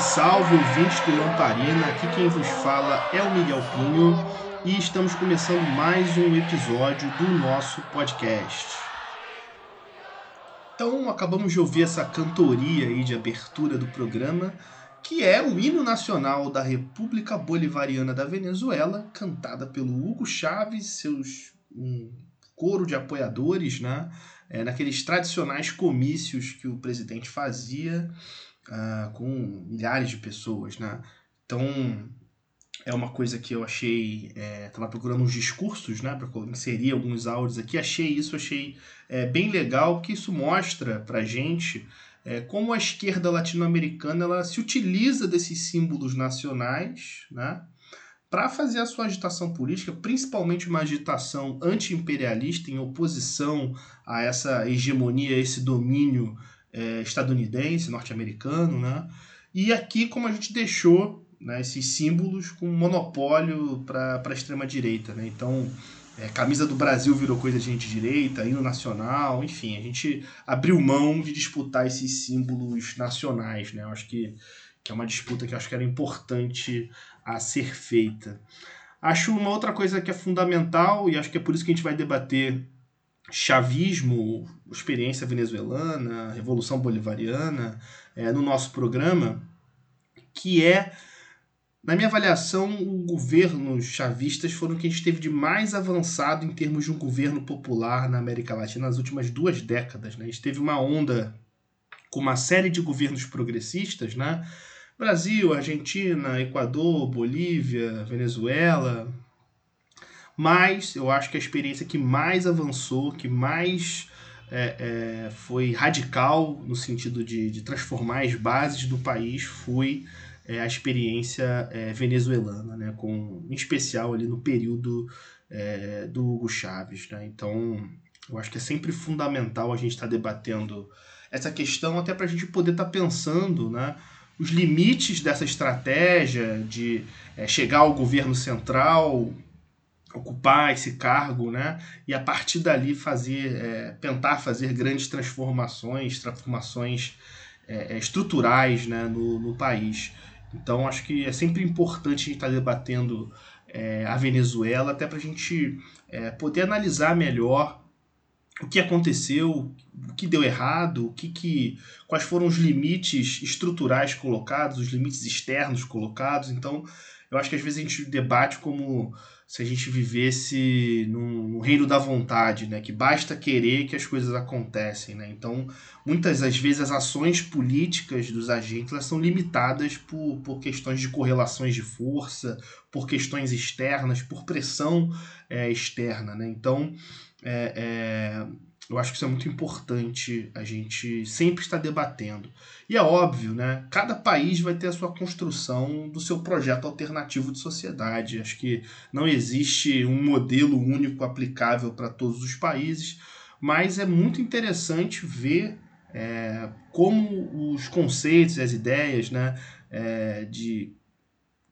Salve, salve, ouvintes do Lamparina. Aqui quem vos fala é o Miguel Pinho e estamos começando mais um episódio do nosso podcast. Então, acabamos de ouvir essa cantoria aí de abertura do programa, que é o hino nacional da República Bolivariana da Venezuela, cantada pelo Hugo Chávez, seus um coro de apoiadores, né? É, naqueles tradicionais comícios que o presidente fazia uh, com milhares de pessoas, né? Então, é uma coisa que eu achei. É, procurando uns discursos, né, para inserir alguns áudios aqui. Achei isso, achei é, bem legal, porque isso mostra para gente é, como a esquerda latino-americana ela se utiliza desses símbolos nacionais, né, para fazer a sua agitação política, principalmente uma agitação anti-imperialista em oposição a essa hegemonia, a esse domínio é, estadunidense, norte-americano, né? E aqui, como a gente deixou né, esses símbolos com monopólio para a extrema-direita. Né? Então, é, camisa do Brasil virou coisa de gente direita, hino nacional, enfim, a gente abriu mão de disputar esses símbolos nacionais. Né? Eu acho que, que é uma disputa que eu acho que era importante a ser feita. Acho uma outra coisa que é fundamental, e acho que é por isso que a gente vai debater chavismo, experiência venezuelana, revolução bolivariana, é, no nosso programa, que é na minha avaliação, o governo chavistas foram que a gente teve de mais avançado em termos de um governo popular na América Latina nas últimas duas décadas. Né? A gente teve uma onda com uma série de governos progressistas, né? Brasil, Argentina, Equador, Bolívia, Venezuela. Mas eu acho que a experiência que mais avançou, que mais é, é, foi radical no sentido de, de transformar as bases do país foi é, a experiência é, venezuelana, né, com, em especial ali no período é, do Hugo Chávez. Né? Então, eu acho que é sempre fundamental a gente estar tá debatendo essa questão, até para a gente poder estar tá pensando né, os limites dessa estratégia de é, chegar ao governo central, ocupar esse cargo, né? E a partir dali fazer, é, tentar fazer grandes transformações, transformações é, é estruturais, né, no, no país. Então acho que é sempre importante a gente estar tá debatendo é, a Venezuela, até para a gente é, poder analisar melhor o que aconteceu, o que deu errado, o que, que quais foram os limites estruturais colocados, os limites externos colocados. Então, eu acho que às vezes a gente debate como se a gente vivesse num, num, reino da vontade, né? Que basta querer que as coisas acontecem, né? Então, muitas das vezes as ações políticas dos agentes elas são limitadas por, por questões de correlações de força, por questões externas, por pressão é, externa, né? Então, é, é, eu acho que isso é muito importante a gente sempre estar debatendo. E é óbvio, né? Cada país vai ter a sua construção do seu projeto alternativo de sociedade. Acho que não existe um modelo único aplicável para todos os países, mas é muito interessante ver é, como os conceitos, as ideias, né, é, de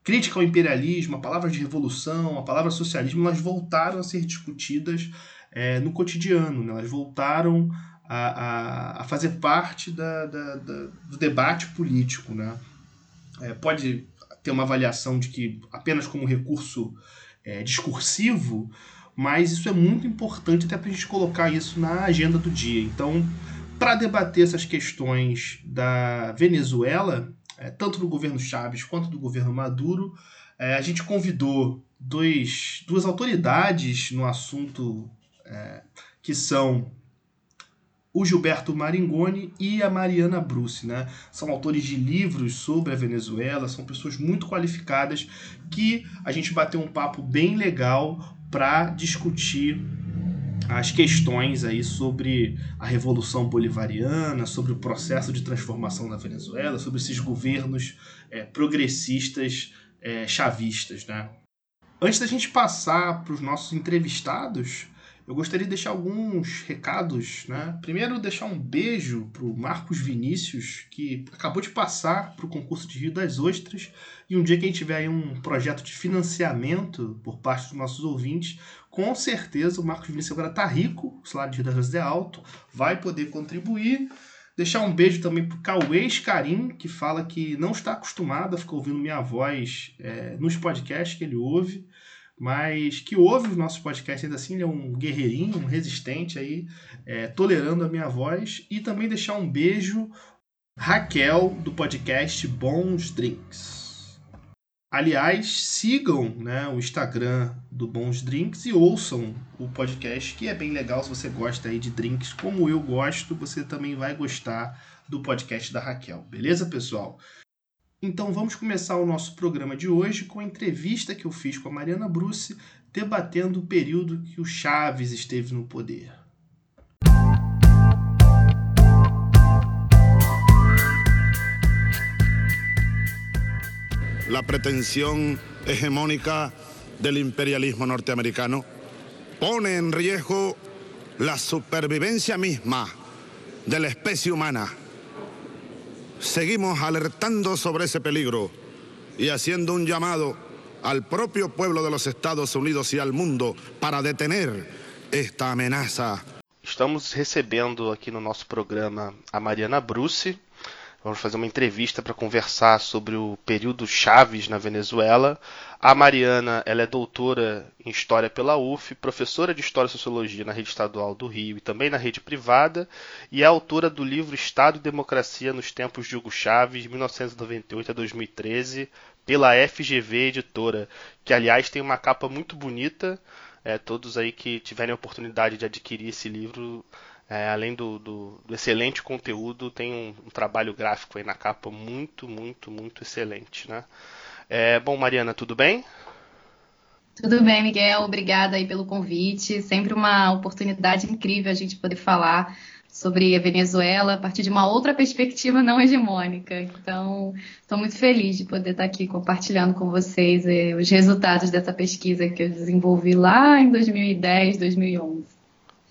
crítica ao imperialismo, a palavra de revolução, a palavra socialismo, elas voltaram a ser discutidas é, no cotidiano. Né? Elas voltaram a, a, a fazer parte da, da, da, do debate político. Né? É, pode ter uma avaliação de que apenas como recurso é, discursivo, mas isso é muito importante até para a gente colocar isso na agenda do dia. Então, para debater essas questões da Venezuela, é, tanto do governo Chaves quanto do governo Maduro, é, a gente convidou dois, duas autoridades no assunto é, que são o Gilberto Maringoni e a Mariana Bruce, né? São autores de livros sobre a Venezuela, são pessoas muito qualificadas que a gente bateu um papo bem legal para discutir as questões aí sobre a revolução bolivariana, sobre o processo de transformação na Venezuela, sobre esses governos é, progressistas é, chavistas, né? Antes da gente passar para os nossos entrevistados, eu gostaria de deixar alguns recados, né? Primeiro, deixar um beijo para o Marcos Vinícius, que acabou de passar para o concurso de Rio das Ostras. E um dia que a gente tiver aí um projeto de financiamento por parte dos nossos ouvintes, com certeza o Marcos Vinícius agora está rico, o salário de Rio das Ostras é alto, vai poder contribuir. Deixar um beijo também pro Cauê Carim, que fala que não está acostumado a ficar ouvindo minha voz é, nos podcasts que ele ouve, mas que ouve os nossos podcasts ainda assim, ele é um guerreirinho, um resistente aí, é, tolerando a minha voz. E também deixar um beijo Raquel, do podcast Bons Drinks. Aliás, sigam né, o Instagram do Bons Drinks e ouçam o podcast, que é bem legal. Se você gosta aí de drinks como eu gosto, você também vai gostar do podcast da Raquel. Beleza, pessoal? Então vamos começar o nosso programa de hoje com a entrevista que eu fiz com a Mariana Bruce, debatendo o período que o Chaves esteve no poder. la pretensión hegemónica del imperialismo norteamericano pone en riesgo la supervivencia misma de la especie humana. Seguimos alertando sobre ese peligro y haciendo un llamado al propio pueblo de los Estados Unidos y al mundo para detener esta amenaza. Estamos recebendo aqui no nosso programa a Mariana Bruce, Vamos fazer uma entrevista para conversar sobre o período Chaves na Venezuela. A Mariana, ela é doutora em História pela UF, professora de História e Sociologia na rede estadual do Rio e também na rede privada, e é autora do livro Estado e Democracia nos Tempos de Hugo Chaves, 1998 a 2013, pela FGV Editora, que aliás tem uma capa muito bonita. É, todos aí que tiverem a oportunidade de adquirir esse livro é, além do, do, do, excelente conteúdo, tem um, um, trabalho gráfico aí na capa muito, muito, muito excelente, né? É, bom, Mariana, tudo bem? Tudo bem, Miguel. Obrigada aí pelo convite. Sempre uma oportunidade incrível a gente poder falar sobre a Venezuela a partir de uma outra perspectiva não hegemônica. Então, estou muito feliz de poder estar aqui compartilhando com vocês eh, os resultados dessa pesquisa que eu desenvolvi lá em 2010, 2011.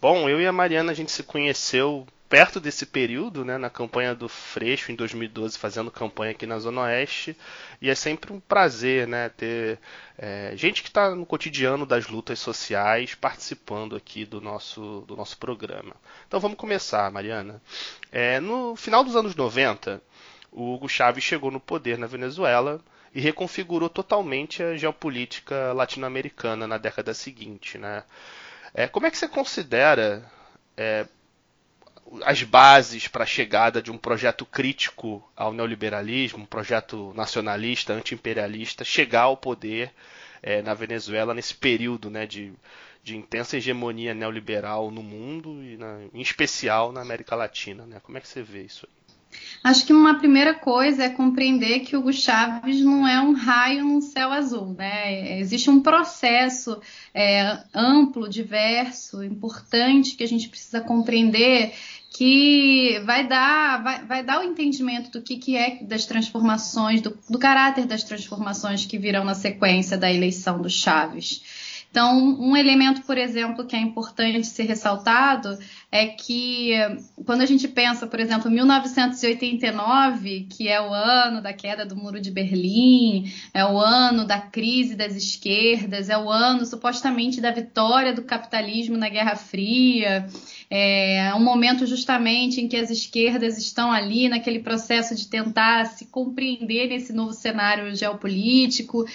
Bom, eu e a Mariana a gente se conheceu perto desse período, né, na campanha do Freixo em 2012, fazendo campanha aqui na Zona Oeste, e é sempre um prazer, né, ter é, gente que está no cotidiano das lutas sociais participando aqui do nosso, do nosso programa. Então vamos começar, Mariana. É, no final dos anos 90, o Hugo Chávez chegou no poder na Venezuela e reconfigurou totalmente a geopolítica latino-americana na década seguinte, né? É, como é que você considera é, as bases para a chegada de um projeto crítico ao neoliberalismo, um projeto nacionalista, anti-imperialista, chegar ao poder é, na Venezuela nesse período né, de, de intensa hegemonia neoliberal no mundo e na, em especial na América Latina? Né? Como é que você vê isso aí? Acho que uma primeira coisa é compreender que o Hugo Chaves não é um raio no céu azul, né? Existe um processo é, amplo, diverso, importante que a gente precisa compreender que vai dar, vai, vai dar o entendimento do que, que é das transformações, do, do caráter das transformações que virão na sequência da eleição do Chaves. Então, um elemento, por exemplo, que é importante ser ressaltado é que quando a gente pensa, por exemplo, 1989, que é o ano da queda do Muro de Berlim, é o ano da crise das esquerdas, é o ano supostamente da vitória do capitalismo na Guerra Fria, é um momento justamente em que as esquerdas estão ali naquele processo de tentar se compreender nesse novo cenário geopolítico,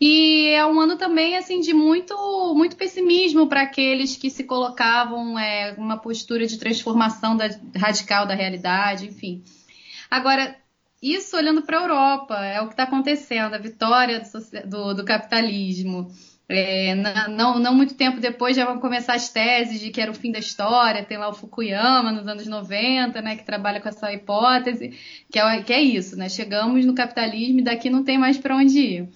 e é um ano também assim de muito muito pessimismo para aqueles que se colocavam é, uma postura de transformação da, radical da realidade, enfim. Agora, isso olhando para a Europa, é o que está acontecendo, a vitória do, do, do capitalismo. É, não, não, muito tempo depois já vão começar as teses de que era o fim da história. Tem lá o Fukuyama nos anos 90, né, que trabalha com essa hipótese, que é, que é isso, né? Chegamos no capitalismo e daqui não tem mais para onde ir.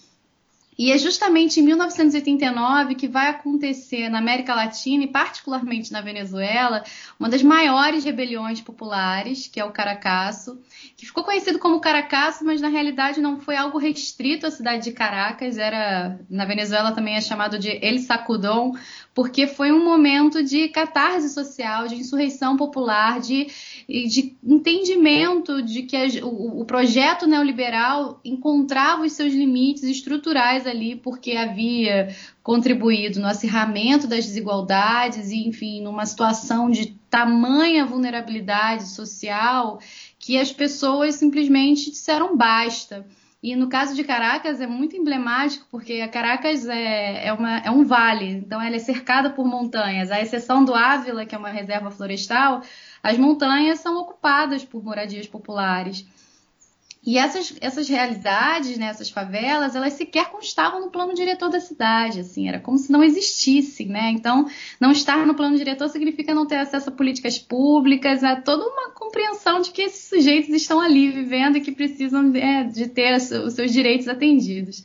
E é justamente em 1989 que vai acontecer na América Latina e particularmente na Venezuela uma das maiores rebeliões populares, que é o Caracaço, que ficou conhecido como Caracaço, mas na realidade não foi algo restrito à cidade de Caracas, era na Venezuela também é chamado de El Sacudón, porque foi um momento de catarse social, de insurreição popular, de, de entendimento de que a, o, o projeto neoliberal encontrava os seus limites estruturais ali, porque havia contribuído no acirramento das desigualdades e, enfim, numa situação de tamanha vulnerabilidade social que as pessoas simplesmente disseram basta. E no caso de Caracas é muito emblemático, porque a Caracas é, é, uma, é um vale, então ela é cercada por montanhas. À exceção do Ávila, que é uma reserva florestal, as montanhas são ocupadas por moradias populares. E essas, essas realidades, né, essas favelas, elas sequer constavam no plano diretor da cidade, assim, era como se não existissem, né? Então, não estar no plano diretor significa não ter acesso a políticas públicas, a toda uma compreensão de que esses sujeitos estão ali vivendo e que precisam é, de ter os seus direitos atendidos.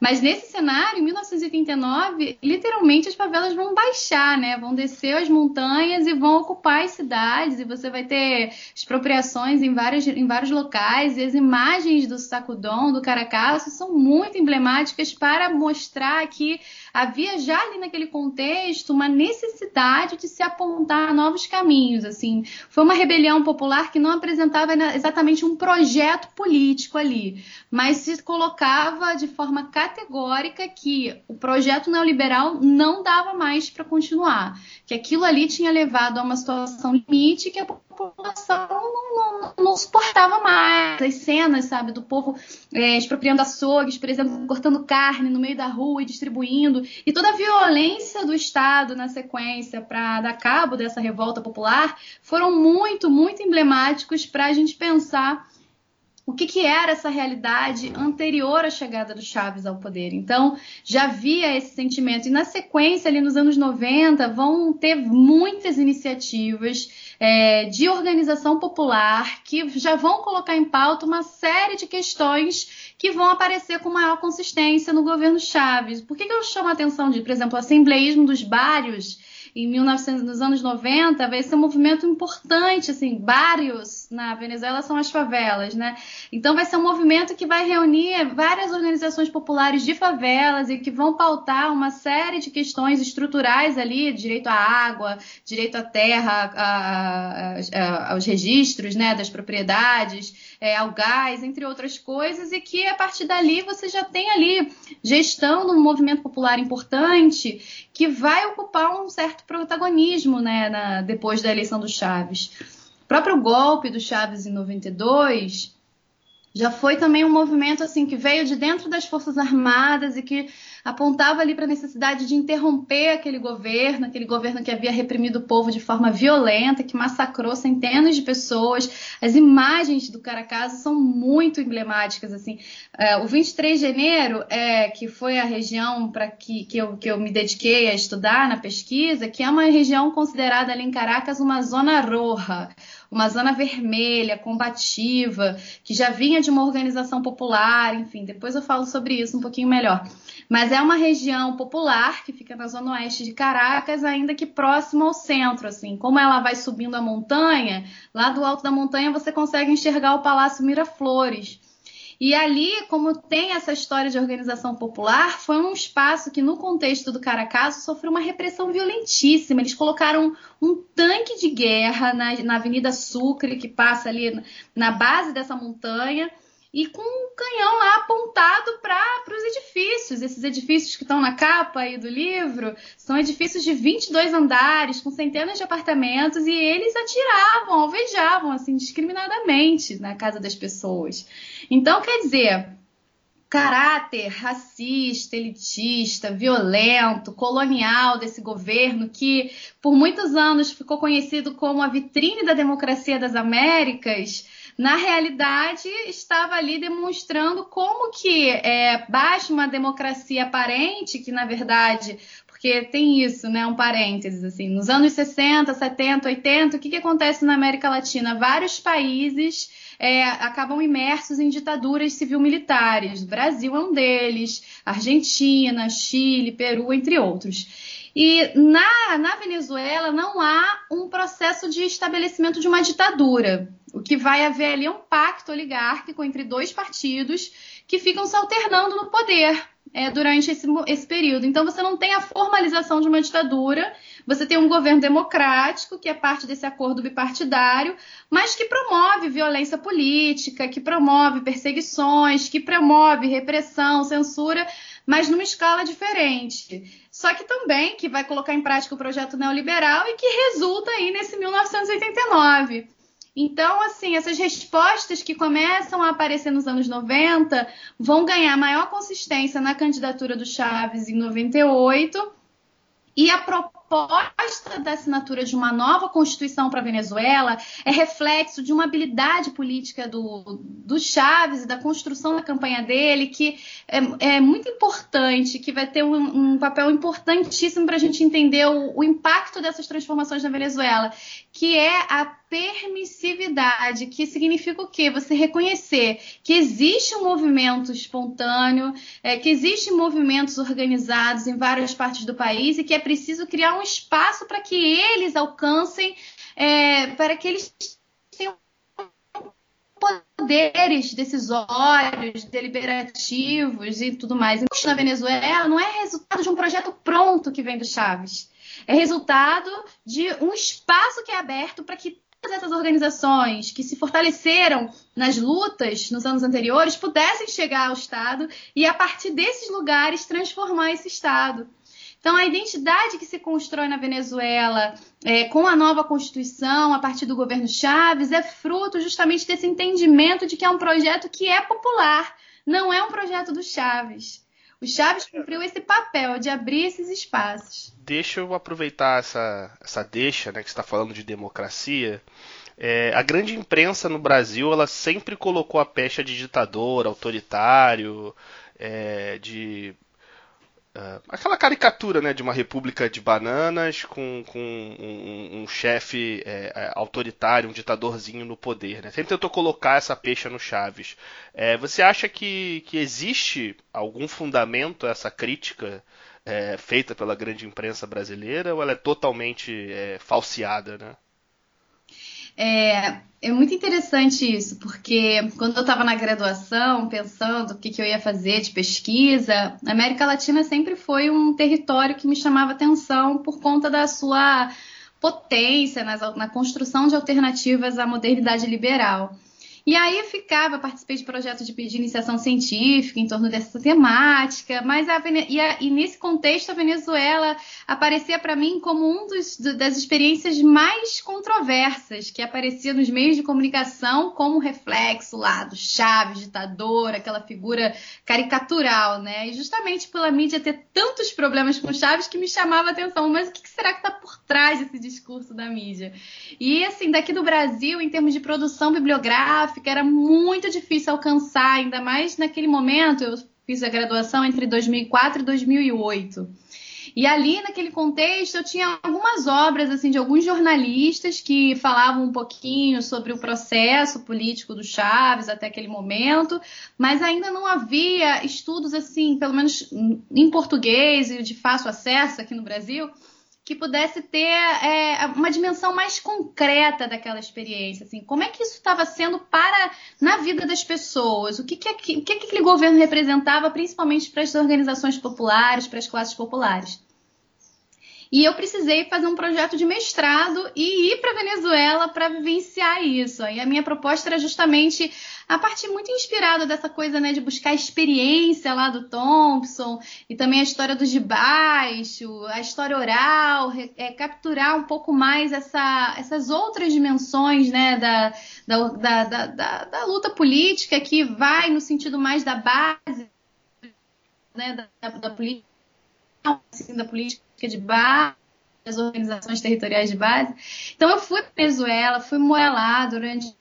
Mas nesse cenário, em 1989, literalmente as favelas vão baixar, né? Vão descer as montanhas e vão ocupar as cidades, e você vai ter expropriações em, vários em vários locais, e as imagens do Sacudão, do Caracaço, são muito emblemáticas para mostrar que havia já ali naquele contexto uma necessidade de se apontar novos caminhos. Assim, foi uma rebelião popular que não apresentava exatamente um projeto político ali, mas se colocava de forma categórica que o projeto neoliberal não dava mais para continuar, que aquilo ali tinha levado a uma situação limite que a população não, não, não, suportava mais. As cenas, sabe, do povo é, expropriando açougues, por exemplo, cortando carne no meio da rua e distribuindo, e toda a violência do Estado na sequência para dar cabo dessa revolta popular foram muito, muito emblemáticos para a gente pensar o que, que, era essa realidade anterior à chegada do Chaves ao poder. Então, já havia esse sentimento. E na sequência, ali nos anos 90, vão ter muitas iniciativas é, de organização popular que já vão colocar em pauta uma série de questões que vão aparecer com maior consistência no governo Chaves. Por que, que eu chamo a atenção de, por exemplo, o assembleísmo dos bairros? Em 1900, nos anos 90, vai ser um movimento importante, assim, vários na Venezuela são as favelas, né? Então vai ser um movimento que vai reunir várias organizações populares de favelas e que vão pautar uma série de questões estruturais ali, direito à água, direito à terra, a, a, a, aos registros, né, das propriedades, é, ao gás, entre outras coisas, e que a partir dali você já tem ali gestão de um movimento popular importante que vai ocupar um certo protagonismo né, na, depois da eleição do Chaves. O próprio golpe do Chaves em 92 já foi também um movimento assim que veio de dentro das Forças Armadas e que apontava ali para a necessidade de interromper aquele governo, aquele governo que havia reprimido o povo de forma violenta, que massacrou centenas de pessoas. As imagens do Caracaso são muito emblemáticas assim. É, o 23 de janeiro, é, que foi a região para que, que, eu, que eu me dediquei a estudar na pesquisa, que é uma região considerada ali em Caracas uma zona roja uma zona vermelha, combativa, que já vinha de uma organização popular, enfim, depois eu falo sobre isso um pouquinho melhor. Mas é uma região popular que fica na zona oeste de Caracas, ainda que próximo ao centro, assim. Como ela vai subindo a montanha, lá do alto da montanha você consegue enxergar o Palácio Miraflores. E ali, como tem essa história de organização popular, foi um espaço que, no contexto do Caracaso, sofreu uma repressão violentíssima. Eles colocaram um tanque de guerra na, na Avenida Sucre, que passa ali na base dessa montanha, e com um canhão lá apontado para os edifícios. Esses edifícios que estão na capa aí do livro são edifícios de 22 andares, com centenas de apartamentos, e eles atiravam, alvejavam, assim, discriminadamente na casa das pessoas. Então, quer dizer, caráter racista, elitista, violento, colonial desse governo que por muitos anos ficou conhecido como a vitrine da democracia das Américas, na realidade estava ali demonstrando como que é, baixa uma democracia aparente, que na verdade porque tem isso, né? Um parênteses, assim. Nos anos 60, 70, 80, o que, que acontece na América Latina? Vários países é, acabam imersos em ditaduras civil-militares. O Brasil é um deles, Argentina, Chile, Peru, entre outros. E na, na Venezuela não há um processo de estabelecimento de uma ditadura. O que vai haver ali é um pacto oligárquico entre dois partidos que ficam se alternando no poder. é, durante esse, esse período. Então você não tem a formalização de uma ditadura, você tem um governo democrático, que é parte desse acordo bipartidário, mas que promove violência política, que promove perseguições, que promove repressão, censura, mas numa escala diferente. Só que também que vai colocar em prática o projeto neoliberal e que resulta aí nesse 1989. Então, assim, essas respostas que começam a aparecer nos anos 90 vão ganhar maior consistência na candidatura do Chaves em 98 e a proposta da assinatura de uma nova Constituição para a Venezuela é reflexo de uma habilidade política do, do Chaves e da construção da campanha dele, que é, é muito importante, que vai ter um, um papel importantíssimo para a gente entender o, o impacto dessas transformações na Venezuela, que é a permissividade, que significa o quê? Você reconhecer que existe um movimento espontâneo, é, que existem movimentos organizados em várias partes do país e que é preciso criar um espaço para que eles alcancem, é, para que eles tenham poderes decisórios, deliberativos e tudo mais. Então, na Venezuela não é resultado de um projeto pronto que vem do Chaves. É resultado de um espaço que é aberto para que todas essas organizações que se fortaleceram nas lutas nos anos anteriores pudessem chegar ao Estado e, a partir desses lugares, transformar esse Estado. Então, a identidade que se constrói na Venezuela é, com a nova Constituição, a partir do governo Chaves, é fruto justamente desse entendimento de que é um projeto que é popular, não é um projeto do Chaves. O Chaves cumpriu esse papel de abrir esses espaços deixa eu aproveitar essa, essa deixa, né, que está falando de democracia. É, a grande imprensa no Brasil, ela sempre colocou a pecha de ditador, autoritário, é, de Uh, aquela caricatura né, de uma república de bananas com, com um, um, um chefe é, é, autoritário, um ditadorzinho no poder. Né? Sempre tentou colocar essa peixe no Chaves. É, você acha que, que existe algum fundamento a essa crítica é, feita pela grande imprensa brasileira ou ela é totalmente é, falseada, né? É, é muito interessante isso, porque quando eu estava na graduação, pensando o que, que eu ia fazer de pesquisa, a América Latina sempre foi um território que me chamava atenção por conta da sua potência nas, na construção de alternativas à modernidade liberal. E aí ficava, participei de projetos de, de iniciação científica em torno dessa temática, mas a, e, a, e, nesse contexto a Venezuela aparecia para mim como um dos, das experiências mais controversas que aparecia nos meios de comunicação como reflexo lá do Chaves, ditador, aquela figura caricatural, né? E justamente pela mídia ter tantos problemas com Chaves que me chamava a atenção, mas o que será que está por trás desse discurso da mídia? E assim, daqui do Brasil, em termos de produção bibliográfica, gráfica era muito difícil alcançar, ainda mais naquele momento. Eu fiz a graduação entre 2004 e 2008. E ali, naquele contexto, eu tinha algumas obras assim de alguns jornalistas que falavam um pouquinho sobre o processo político do Chaves até aquele momento, mas ainda não havia estudos assim, pelo menos em português e de fácil acesso aqui no Brasil, que pudesse ter é, uma dimensão mais concreta daquela experiência, assim, como é que isso estava sendo para na vida das pessoas, o que que, o que, que aquele governo representava, principalmente para as organizações populares, para as classes populares. E eu precisei fazer um projeto de mestrado e ir para Venezuela para vivenciar isso. E a minha proposta era justamente a partir muito inspirada dessa coisa, né, de buscar a experiência lá do Thompson e também a história dos de baixo, a história oral, é, capturar um pouco mais essa, essas outras dimensões, né, da, da, da, da, da luta política que vai no sentido mais da base, né, da, da política, assim, da política de base, das organizações territoriais de base. Então eu fui para Venezuela, fui morar durante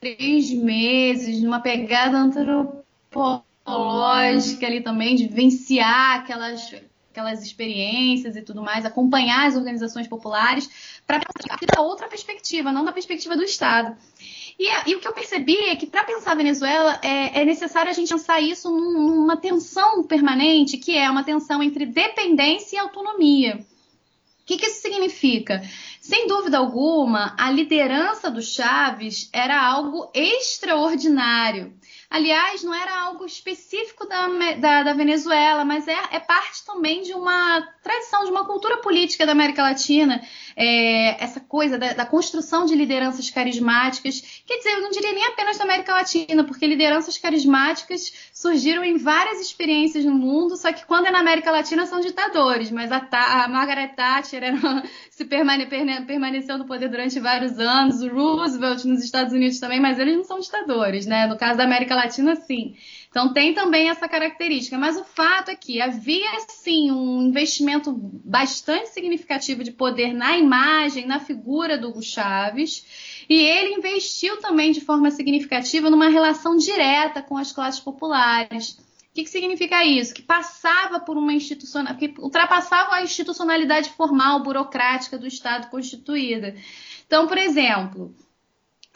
três meses, numa pegada antropológica ali também, de vivenciar aquelas, aquelas experiências e tudo mais, acompanhar as organizações populares para pensar da outra perspectiva, não da perspectiva do Estado. E, e, o que eu percebi é que para pensar a Venezuela é, é, necessário a gente pensar isso num, numa tensão permanente, que é uma tensão entre dependência e autonomia. O que, que isso significa? Sem dúvida alguma, a liderança do Chaves era algo extraordinário. Aliás, não era algo específico da, da, da Venezuela, mas é, é, parte também de uma tradição, de uma cultura política da América Latina. É, essa coisa da, da, construção de lideranças carismáticas. Quer dizer, eu não diria nem apenas da América Latina, porque lideranças carismáticas surgiram em várias experiências no mundo, só que quando é na América Latina são ditadores. Mas a, a Margaret Thatcher era, se permane, permaneceu no poder durante vários anos, o Roosevelt nos Estados Unidos também, mas eles não são ditadores, né? No caso da América Latina, sim. Então tem também essa característica, mas o fato é que havia sim um investimento bastante significativo de poder na imagem, na figura do Hugo Chaves, e ele investiu também de forma significativa numa relação direta com as classes populares. O que, que significa isso? Que passava por uma institucional, que ultrapassava a institucionalidade formal, burocrática do Estado constituída. Então, por exemplo,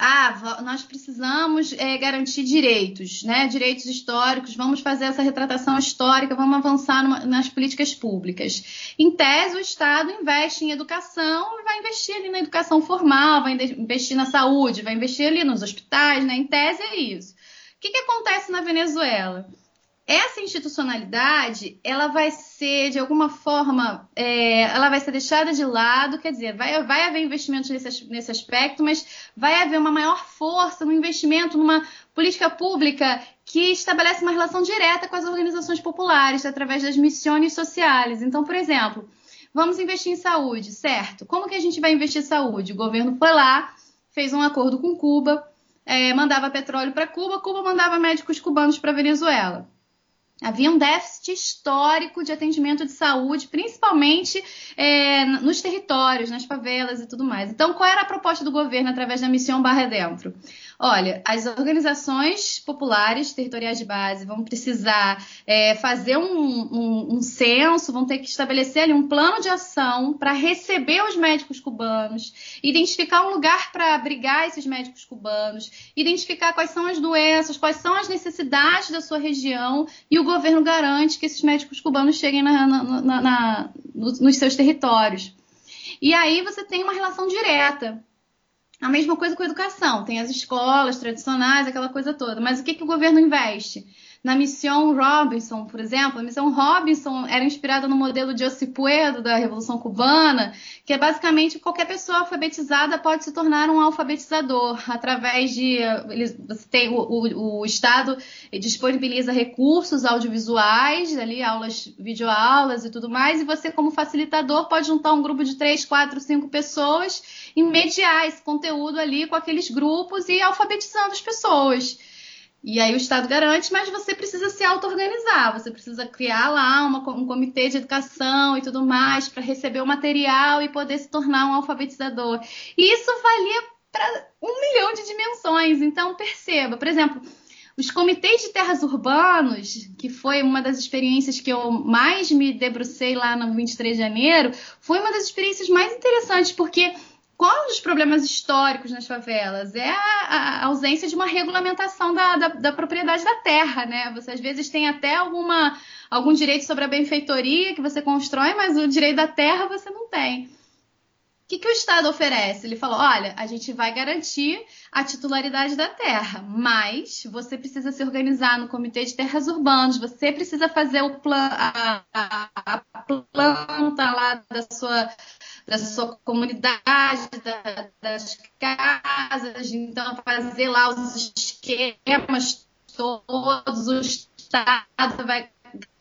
ah, nós precisamos é, garantir direitos, né? Direitos históricos, vamos fazer essa retratação histórica, vamos avançar numa, nas políticas públicas. Em tese, o Estado investe em educação vai investir ali na educação formal, vai investir na saúde, vai investir ali nos hospitais, né? Em tese é isso. O que, que acontece na Venezuela? Essa institucionalidade ela vai ser de alguma forma é, ela vai ser deixada de lado quer dizer vai, vai haver investimentos nesse, nesse aspecto mas vai haver uma maior força no investimento numa política pública que estabelece uma relação direta com as organizações populares através das missões sociais. Então por exemplo vamos investir em saúde certo? Como que a gente vai investir em saúde? O governo foi lá fez um acordo com Cuba é, mandava petróleo para Cuba Cuba mandava médicos cubanos para Venezuela Havia um déficit histórico de atendimento de saúde, principalmente é, nos territórios, nas favelas e tudo mais. Então, qual era a proposta do governo através da Missão Barra Dentro? Olha, as organizações populares territoriais de base vão precisar é, fazer um, um, um, censo, vão ter que estabelecer ali um plano de ação para receber os médicos cubanos, identificar um lugar para abrigar esses médicos cubanos, identificar quais são as doenças, quais são as necessidades da sua região e o governo garante que esses médicos cubanos cheguem na, na, na, nos seus territórios. E aí você tem uma relação direta a mesma coisa com a educação. Tem as escolas tradicionais, aquela coisa toda. Mas o que, que o governo investe? Na missão Robinson, por exemplo, a missão Robinson era inspirada no modelo de Ocipuedo da Revolução Cubana, que é basicamente qualquer pessoa alfabetizada pode se tornar um alfabetizador através de você tem o, o, o Estado disponibiliza recursos audiovisuais, ali aulas, videoaulas e tudo mais, e você como facilitador pode juntar um grupo de três, quatro, cinco pessoas e mediar esse conteúdo ali com aqueles grupos e alfabetizando as pessoas. E aí o Estado garante, mas você precisa se auto-organizar, você precisa criar lá uma, um comitê de educação e tudo mais para receber o material e poder se tornar um alfabetizador. E isso valia para um milhão de dimensões. Então perceba, por exemplo, os comitês de terras urbanos, que foi uma das experiências que eu mais me debrucei lá no 23 de janeiro, foi uma das experiências mais interessantes, porque qual dos problemas históricos nas favelas? É a, a ausência de uma regulamentação da, da, da, propriedade da terra, né? Você às vezes tem até alguma, algum direito sobre a benfeitoria que você constrói, mas o direito da terra você não tem. Que, que o Estado oferece? Ele falou: olha, a gente vai garantir a titularidade da terra, mas você precisa se organizar no Comitê de Terras Urbanas, você precisa fazer o plan, a, a, a planta lá da sua da sua comunidade, da, das casas, então fazer lá os esquemas todos, o Estado vai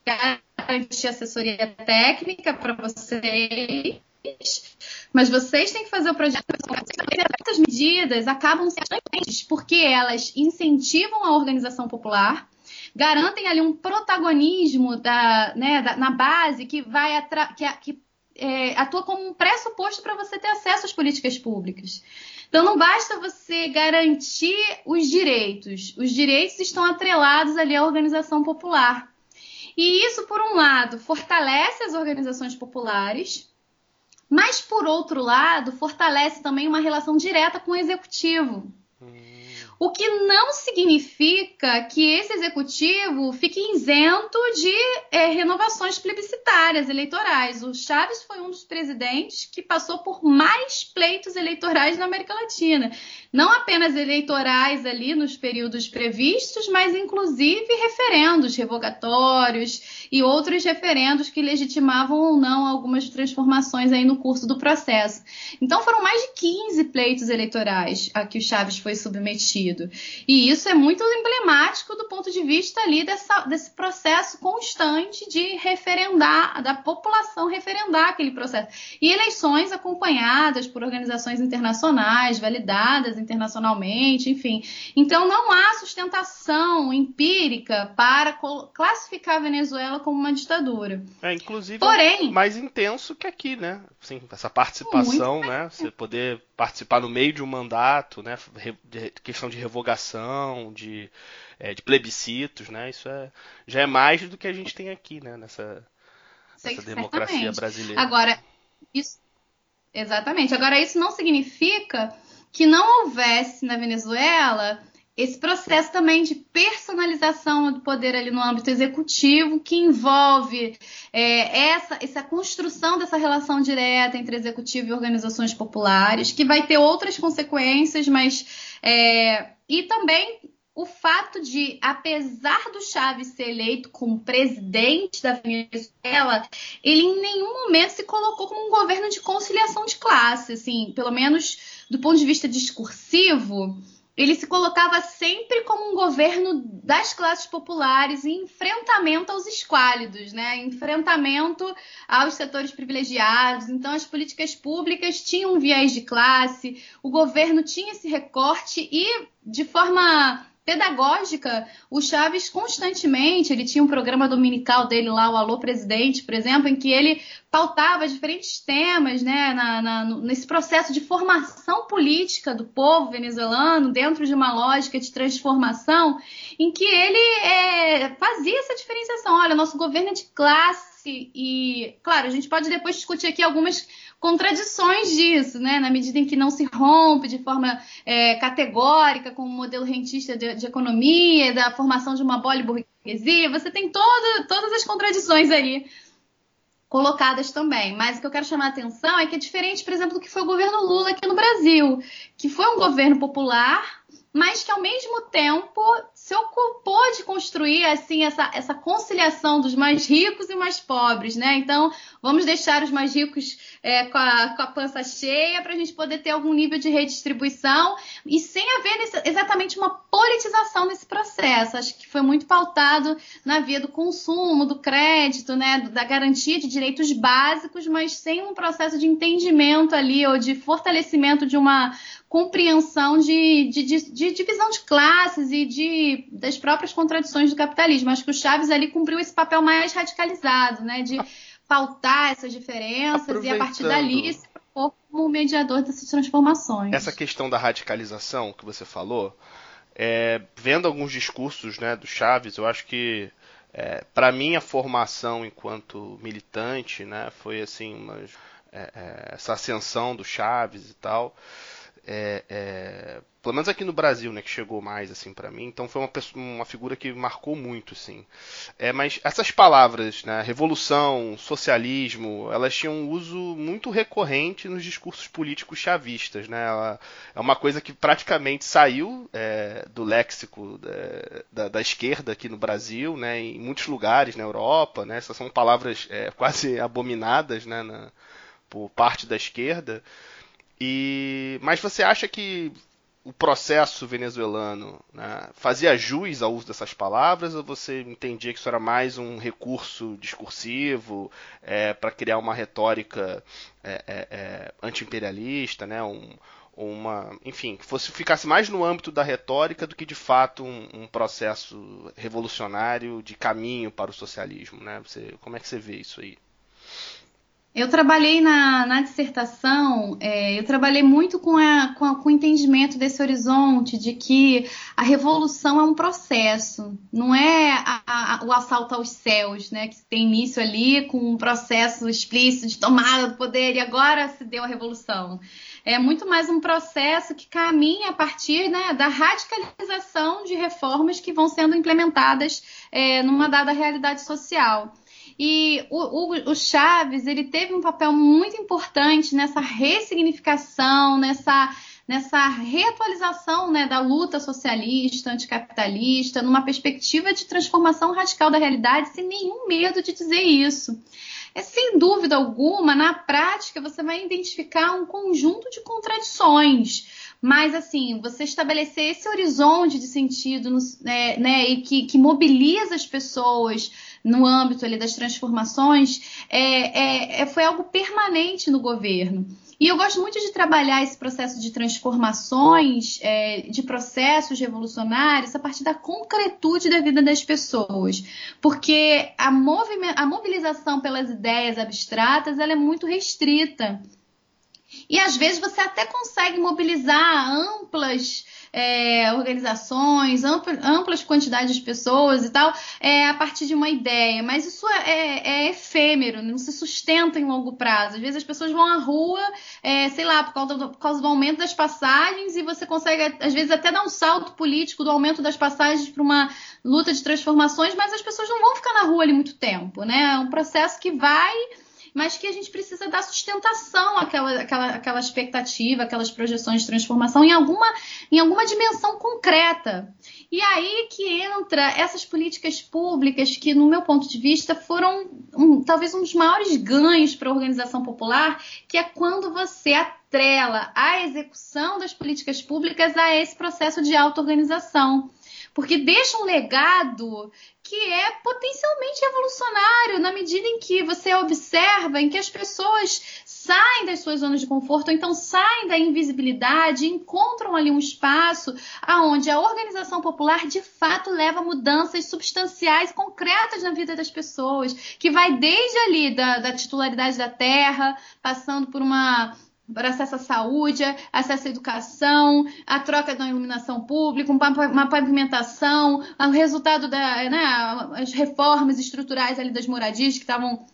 garantir assessoria técnica para vocês, mas vocês têm que fazer o projeto. Essas medidas acabam sendo porque elas incentivam a organização popular, garantem ali um protagonismo da, né, da, na base que vai que, que é, atua como um pressuposto para você ter acesso às políticas públicas. Então não basta você garantir os direitos, os direitos estão atrelados ali à organização popular. E isso, por um lado, fortalece as organizações populares, mas por outro lado, fortalece também uma relação direta com o executivo. o que não significa que esse executivo fique isento de é, renovações plebiscitárias eleitorais. O Chaves foi um dos presidentes que passou por mais pleitos eleitorais na América Latina. Não apenas eleitorais ali nos períodos previstos, mas inclusive referendos revogatórios e outros referendos que legitimavam ou não algumas transformações aí no curso do processo. Então foram mais de 15 pleitos eleitorais a que o Chaves foi submetido. E isso é muito emblemático do ponto de vista ali dessa, desse processo constante de referendar, da população referendar aquele processo. E eleições acompanhadas por organizações internacionais, validadas internacionalmente, enfim. Então não há sustentação empírica para classificar a Venezuela como uma ditadura. É, inclusive, Porém, mais intenso que aqui, né? Assim, essa participação, né? Você poder participar no meio de um mandato, né? questão de revogação, de, é, de plebiscitos, né? Isso é, já é mais do que a gente tem aqui, né? Nessa, nessa democracia brasileira. Agora, isso exatamente. Agora isso não significa que não houvesse na Venezuela esse processo também de personalização do poder ali no âmbito executivo, que envolve é, essa, essa construção dessa relação direta entre executivo e organizações populares, que vai ter outras consequências, mas é, e também o fato de, apesar do Chaves ser eleito como presidente da Venezuela, ele em nenhum momento se colocou como um governo de conciliação de classe, assim, pelo menos do ponto de vista discursivo ele se colocava sempre como um governo das classes populares em enfrentamento aos esquálidos, né? enfrentamento aos setores privilegiados. Então, as políticas públicas tinham um viés de classe, o governo tinha esse recorte e, de forma pedagógica, o Chaves constantemente, ele tinha um programa dominical dele lá, o Alô Presidente, por exemplo, em que ele pautava diferentes temas, né, na, na, nesse processo de formação política do povo venezuelano, dentro de uma lógica de transformação, em que ele é, fazia essa diferenciação. Olha, nosso governo é de classe e, claro, a gente pode depois discutir aqui algumas contradições disso, né? Na medida em que não se rompe de forma é, categórica com o modelo rentista de, de, economia, da formação de uma burguesia, você tem todo, todas as contradições aí colocadas também. Mas o que eu quero chamar a atenção é que é diferente, por exemplo, do que foi o governo Lula aqui no Brasil, que foi um governo popular, mas que ao mesmo tempo se ocupou de construir assim essa, essa conciliação dos mais ricos e mais pobres, né? Então vamos deixar os mais ricos é, com, a, com, a, pança cheia para a gente poder ter algum nível de redistribuição e sem haver nesse, exatamente uma politização nesse processo. Acho que foi muito pautado na via do consumo, do crédito, né? Da garantia de direitos básicos, mas sem um processo de entendimento ali ou de fortalecimento de uma compreensão de, de, de, de, divisão de classes e de, das próprias contradições do capitalismo. Acho que o Chaves ali cumpriu esse papel mais radicalizado, né? De pautar essas diferenças e a partir dali se propor como mediador dessas transformações. Essa questão da radicalização que você falou, é, vendo alguns discursos né, do Chaves, eu acho que é, para mim a formação enquanto militante né, foi assim uma, é, é essa ascensão do Chaves e tal é, é, pelo menos aqui no Brasil, né, que chegou mais assim para mim. Então foi uma, pessoa, uma figura que marcou muito, assim. É, mas essas palavras, né, revolução, socialismo, elas tinham um uso muito recorrente nos discursos políticos chavistas, né? Ela, é uma coisa que praticamente saiu é, do léxico é, da, da, esquerda aqui no Brasil, né, em muitos lugares na Europa, né? Essas são palavras é, quase abominadas, né, na, por parte da esquerda. E, mas você acha que o processo venezuelano né, fazia jus ao uso dessas palavras ou você entendia que isso era mais um recurso discursivo é, para criar uma retórica é, é, é, anti-imperialista, né, um, uma, enfim, que fosse ficasse mais no âmbito da retórica do que de fato um, um, processo revolucionário de caminho para o socialismo, né? Você, como é que você vê isso aí? Eu trabalhei na, na dissertação, é, eu trabalhei muito com, a, com, a, com, o entendimento desse horizonte de que a revolução é um processo, não é a, o assalto aos céus, né, que tem início ali com um processo explícito de tomada do poder e agora se deu a revolução. É muito mais um processo que caminha a partir né, da radicalização de reformas que vão sendo implementadas é, numa dada realidade social. E o, o, o, Chaves ele teve um papel muito importante nessa ressignificação, nessa, nessa reatualização né, da luta socialista, anticapitalista, numa perspectiva de transformação radical da realidade, sem nenhum medo de dizer isso. É sem dúvida alguma, na prática, você vai identificar um conjunto de contradições. Mas, assim, você estabelecer esse horizonte de sentido no, é, né, e que, que mobiliza as pessoas no âmbito ali das transformações, é, é, é, foi algo permanente no governo. E eu gosto muito de trabalhar esse processo de transformações, é, de processos revolucionários, a partir da concretude da vida das pessoas. Porque a, a mobilização pelas ideias abstratas ela é muito restrita. E às vezes você até consegue mobilizar amplas é, organizações, ampla, amplas quantidades de pessoas e tal, é, a partir de uma ideia. Mas isso é, é, é, efêmero, não se sustenta em longo prazo. Às vezes as pessoas vão à rua, é, sei lá, por causa, do, por causa do aumento das passagens, e você consegue, às vezes, até dar um salto político do aumento das passagens para uma luta de transformações, mas as pessoas não vão ficar na rua ali muito tempo, né? É um processo que vai mas que a gente precisa dar sustentação àquela, àquela, àquela expectativa, aquelas projeções de transformação em alguma, em alguma dimensão concreta. E aí que entra essas políticas públicas que, no meu ponto de vista, foram um, talvez um dos maiores ganhos para a organização popular, que é quando você atrela a execução das políticas públicas a esse processo de auto-organização porque deixa um legado que é potencialmente revolucionário na medida em que você observa em que as pessoas saem das suas zonas de conforto, ou então saem da invisibilidade, encontram ali um espaço aonde a organização popular de fato leva mudanças substanciais, concretas na vida das pessoas, que vai desde ali da, da titularidade da terra, passando por uma para acesso à saúde, acesso à educação, a troca da iluminação pública, uma pavimentação, o resultado da, né, as reformas estruturais ali das moradias que estavam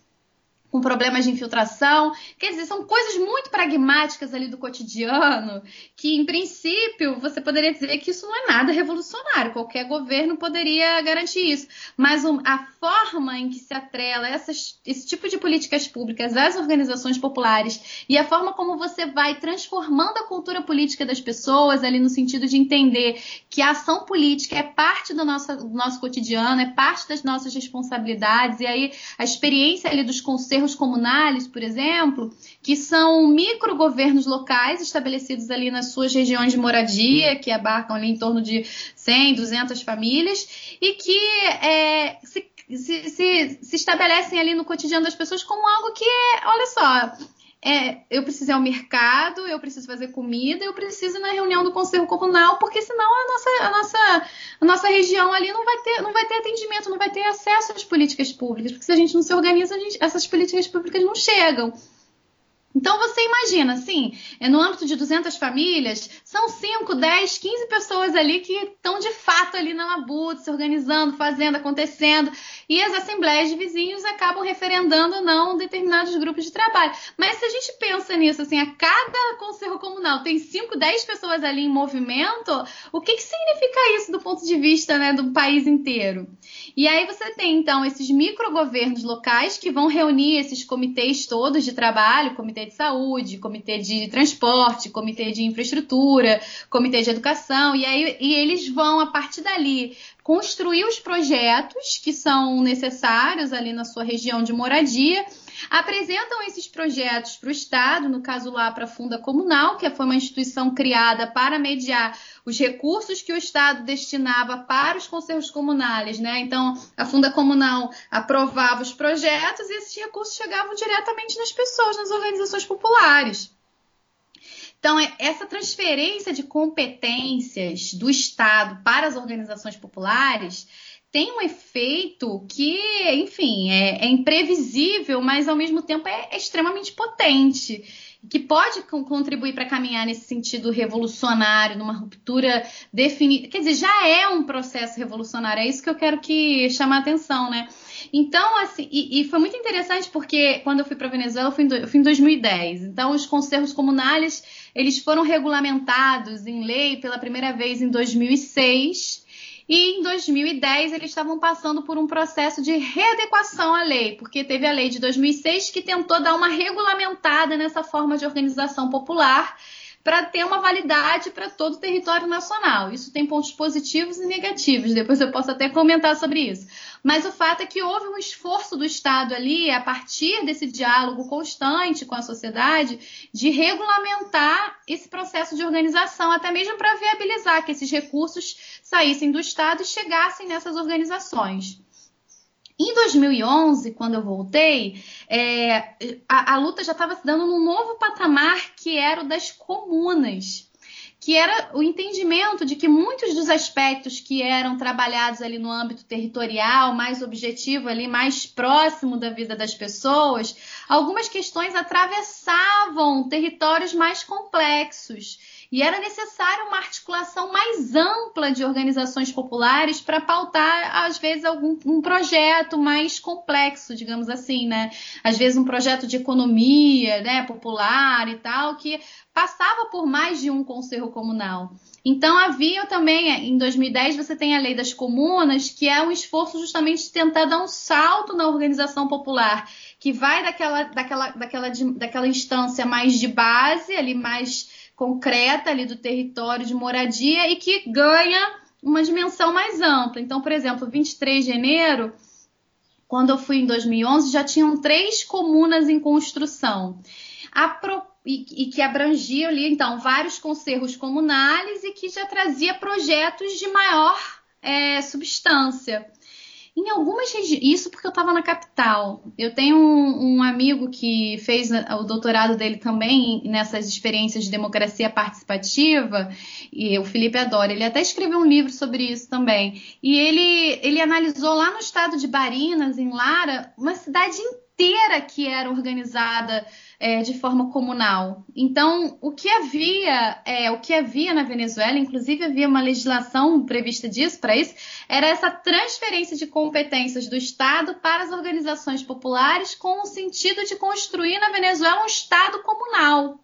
com problemas de infiltração. Quer dizer, são coisas muito pragmáticas ali do cotidiano, que em princípio você poderia dizer que isso não é nada revolucionário, qualquer governo poderia garantir isso. Mas a forma em que se atrela essas, esse tipo de políticas públicas às organizações populares e a forma como você vai transformando a cultura política das pessoas ali no sentido de entender que a ação política é parte do nosso, do nosso cotidiano, é parte das nossas responsabilidades, e aí a experiência ali dos conselhos conselhos comunais, por exemplo, que são microgovernos locais estabelecidos ali nas suas regiões de moradia, que abarcam ali em torno de 100, 200 famílias, e que é, se, se, se, se estabelecem ali no cotidiano das pessoas como algo que é, olha só, é, eu preciso ir ao mercado, eu preciso fazer comida, eu preciso ir na reunião do conselho comunal, porque senão a nossa, a nossa, a nossa região ali não vai, ter, não vai ter atendimento, não vai ter acesso às políticas públicas, porque se a gente não se organiza, gente, essas políticas públicas não chegam. Então você imagina, assim, é no âmbito de 200 famílias, são 5, 10, 15 pessoas ali que estão de fato ali na labuta, se organizando, fazendo, acontecendo, e as assembleias de vizinhos acabam referendando ou não determinados grupos de trabalho. Mas se a gente pensa nisso, assim, a cada conselho comunal tem 5, 10 pessoas ali em movimento, o que, que significa isso do ponto de vista né, do país inteiro? E aí você tem, então, esses microgovernos locais que vão reunir esses comitês todos de trabalho, comitê de saúde, comitê de transporte, comitê de infraestrutura, comitê de educação, e aí e eles vão, a partir dali, construir os projetos que são necessários ali na sua região de moradia apresentam esses projetos para o Estado, no caso lá para a Funda Comunal, que foi uma instituição criada para mediar os recursos que o Estado destinava para os conselhos comunais, né? Então, a Funda Comunal aprovava os projetos e esses recursos chegavam diretamente nas pessoas, nas organizações populares. Então, é, essa transferência de competências do Estado para as organizações populares tem um efeito que, enfim, é, é imprevisível, mas ao mesmo tempo é, é extremamente potente que pode contribuir para caminhar nesse sentido revolucionário, numa ruptura definida. Quer dizer, já é um processo revolucionário, é isso que eu quero que chamar a atenção, né? Então, assim, e, e, foi muito interessante porque quando eu fui para Venezuela, eu fui, em, eu fui em 2010. Então, os conselhos comunais, eles foram regulamentados em lei pela primeira vez em 2006 e em 2010 eles estavam passando por um processo de readequação à lei, porque teve a lei de 2006 que tentou dar uma regulamentada nessa forma de organização popular para ter uma validade para todo o território nacional. Isso tem pontos positivos e negativos, depois eu posso até comentar sobre isso. Mas o fato é que houve um esforço do Estado ali, a partir desse diálogo constante com a sociedade, de regulamentar esse processo de organização, até mesmo para viabilizar que esses recursos saíssem do Estado e chegassem nessas organizações. Em 2011, quando eu voltei, é, a, a luta já estava se dando num novo patamar que era o das comunas que era o entendimento de que muitos dos aspectos que eram trabalhados ali no âmbito territorial, mais objetivo ali, mais próximo da vida das pessoas, algumas questões atravessavam territórios mais complexos. E era necessário uma articulação mais ampla de organizações populares para pautar, às vezes, algum um projeto mais complexo, digamos assim, né? Às vezes um projeto de economia né, popular e tal, que passava por mais de um conselho comunal. Então havia também, em 2010, você tem a lei das comunas, que é um esforço justamente de tentar dar um salto na organização popular, que vai daquela, daquela, daquela, daquela instância mais de base, ali mais concreta ali do território de moradia e que ganha uma dimensão mais ampla. Então, por exemplo, 23 de janeiro, quando eu fui em 2011, já tinham três comunas em construção. Pro e, que abrangia ali, então, vários conselhos comunais e que já trazia projetos de maior é, substância. Em algumas isso porque eu estava na capital. Eu tenho um, um, amigo que fez o doutorado dele também nessas experiências de democracia participativa, e o Felipe adora. Ele até escreveu um livro sobre isso também. E ele, ele analisou lá no estado de Barinas, em Lara, uma cidade inteira que era organizada é, de forma comunal. Então, o que havia, é, o que havia na Venezuela, inclusive havia uma legislação prevista disso para isso, era essa transferência de competências do Estado para as organizações populares, com o sentido de construir na Venezuela um Estado comunal.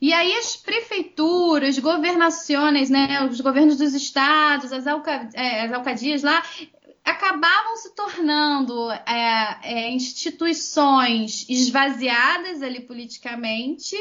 E aí as prefeituras, governações, né, os governos dos estados, as, alca é, as alcadias lá, acabavam se tornando é, é, instituições esvaziadas ali politicamente,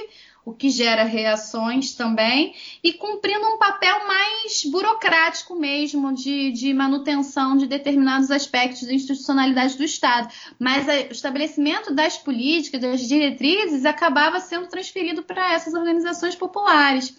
o que gera reações também, e cumprindo um papel mais burocrático mesmo de, de manutenção de determinados aspectos da institucionalidade do Estado. Mas a, o estabelecimento das políticas, das diretrizes, acabava sendo transferido para essas organizações populares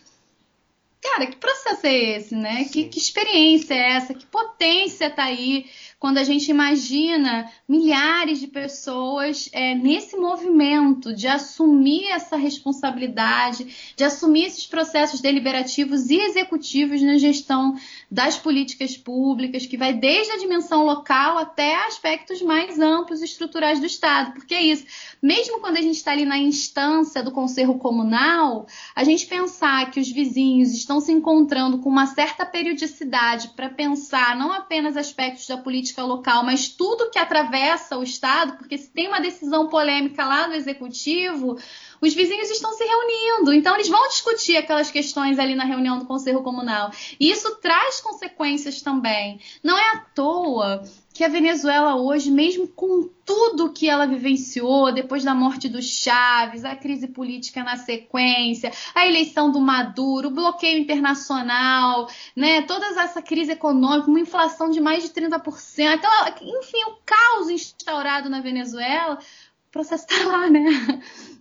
cara, que processo é esse, né? Que, que, experiência é essa? Que potência tá aí quando a gente imagina milhares de pessoas é, nesse movimento de assumir essa responsabilidade, de assumir esses processos deliberativos e executivos na gestão das políticas públicas, que vai desde a dimensão local até aspectos mais amplos estruturais do Estado. Porque é isso, mesmo quando a gente está ali na instância do conselho comunal, a gente pensar que os vizinhos estão se encontrando com uma certa periodicidade para pensar não apenas aspectos da política local, mas tudo que atravessa o Estado, porque se tem uma decisão polêmica lá no Executivo, os vizinhos estão se reunindo, então eles vão discutir aquelas questões ali na reunião do Conselho Comunal. E isso traz consequências também. Não é à toa que a Venezuela hoje, mesmo com tudo que ela vivenciou depois da morte do Chaves, a crise política na sequência, a eleição do Maduro, o bloqueio internacional, né, toda essa crise econômica, uma inflação de mais de 30%, aquela, enfim, o caos instaurado na Venezuela, o processo está lá, né?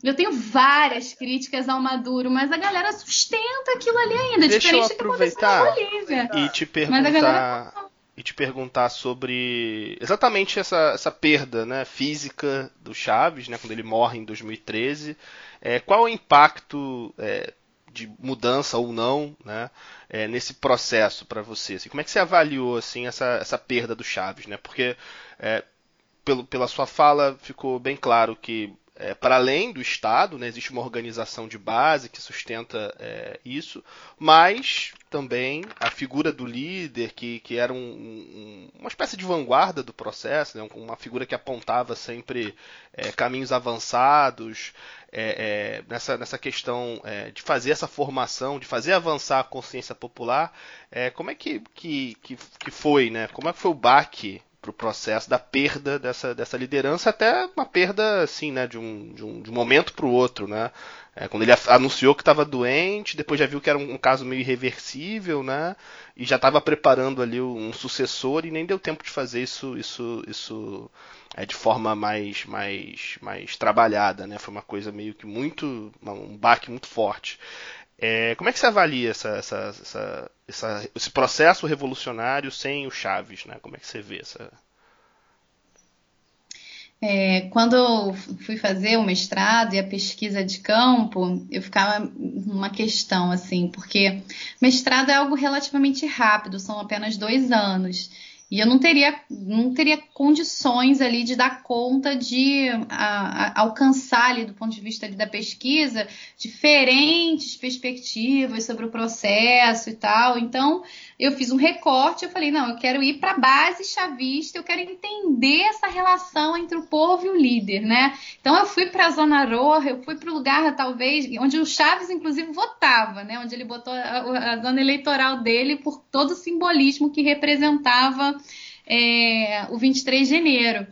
Eu tenho várias críticas ao Maduro, mas a galera sustenta aquilo ali ainda, Deixa diferente eu aproveitar do que aconteceu na Bolívia. E te perguntar e te perguntar sobre exatamente essa, essa perda né, física do Chaves, né, quando ele morre em 2013. É, qual o impacto é, de mudança ou não, né? É, nesse processo para você? Assim, como é que você avaliou assim essa, essa perda do Chaves, né? Porque é, pelo, pela sua fala ficou bem claro que é, para além do Estado, né, existe uma organização de base que sustenta é, isso, mas também a figura do líder, que, que era um, um, uma espécie de vanguarda do processo, né, uma figura que apontava sempre é, caminhos avançados é, é, nessa, nessa questão é, de fazer essa formação, de fazer avançar a consciência popular. como é que, que, que, que foi, né? como é que foi o baque para o processo da perda dessa, dessa liderança, até uma perda assim, né, de um, de um, de um momento para o outro, né? É, quando ele anunciou que estava doente, depois já viu que era um, um, caso meio irreversível, né? E já estava preparando ali um sucessor e nem deu tempo de fazer isso, isso, isso é, de forma mais, mais, mais trabalhada, né? Foi uma coisa meio que muito, um baque muito forte. É, como é que você avalia essa, essa, essa, esse processo revolucionário sem o Chaves? Né? Como é que você vê essa. É, quando eu fui fazer o mestrado e a pesquisa de campo, eu ficava numa questão assim, porque mestrado é algo relativamente rápido, são apenas dois anos. E eu não teria, não teria condições ali de dar conta de alcançar ali, do ponto de vista da pesquisa, diferentes perspectivas sobre o processo e tal. Então, eu fiz um recorte, eu falei, não, eu quero ir para a base chavista, eu quero entender essa relação entre o povo e o líder, né? Então eu fui para a Zona Roja, eu fui para o lugar, talvez, onde o Chaves, inclusive, votava, né? Onde ele botou a, a zona eleitoral dele por todo o simbolismo que representava é, o 23 de janeiro.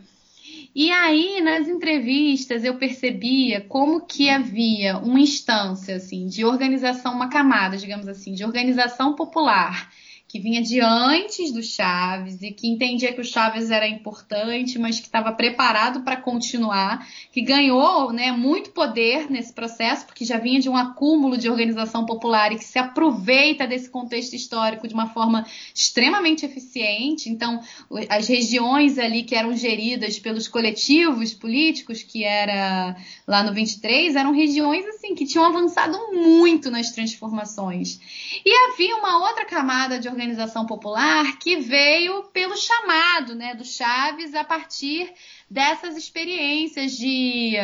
E aí, nas entrevistas, eu percebia como que havia uma instância, assim, de organização, uma camada, digamos assim, de organização popular que vinha de antes do Chaves e que entendia que o Chaves era importante, mas que estava preparado para continuar, que ganhou né, muito poder nesse processo, porque já vinha de um acúmulo de organização popular e que se aproveita desse contexto histórico de uma forma extremamente eficiente. Então, as regiões ali que eram geridas pelos coletivos políticos, que era lá no 23, eram regiões assim que tinham avançado muito nas transformações. E havia uma outra camada de organização organização popular que veio pelo chamado né, do Chaves a partir dessas experiências de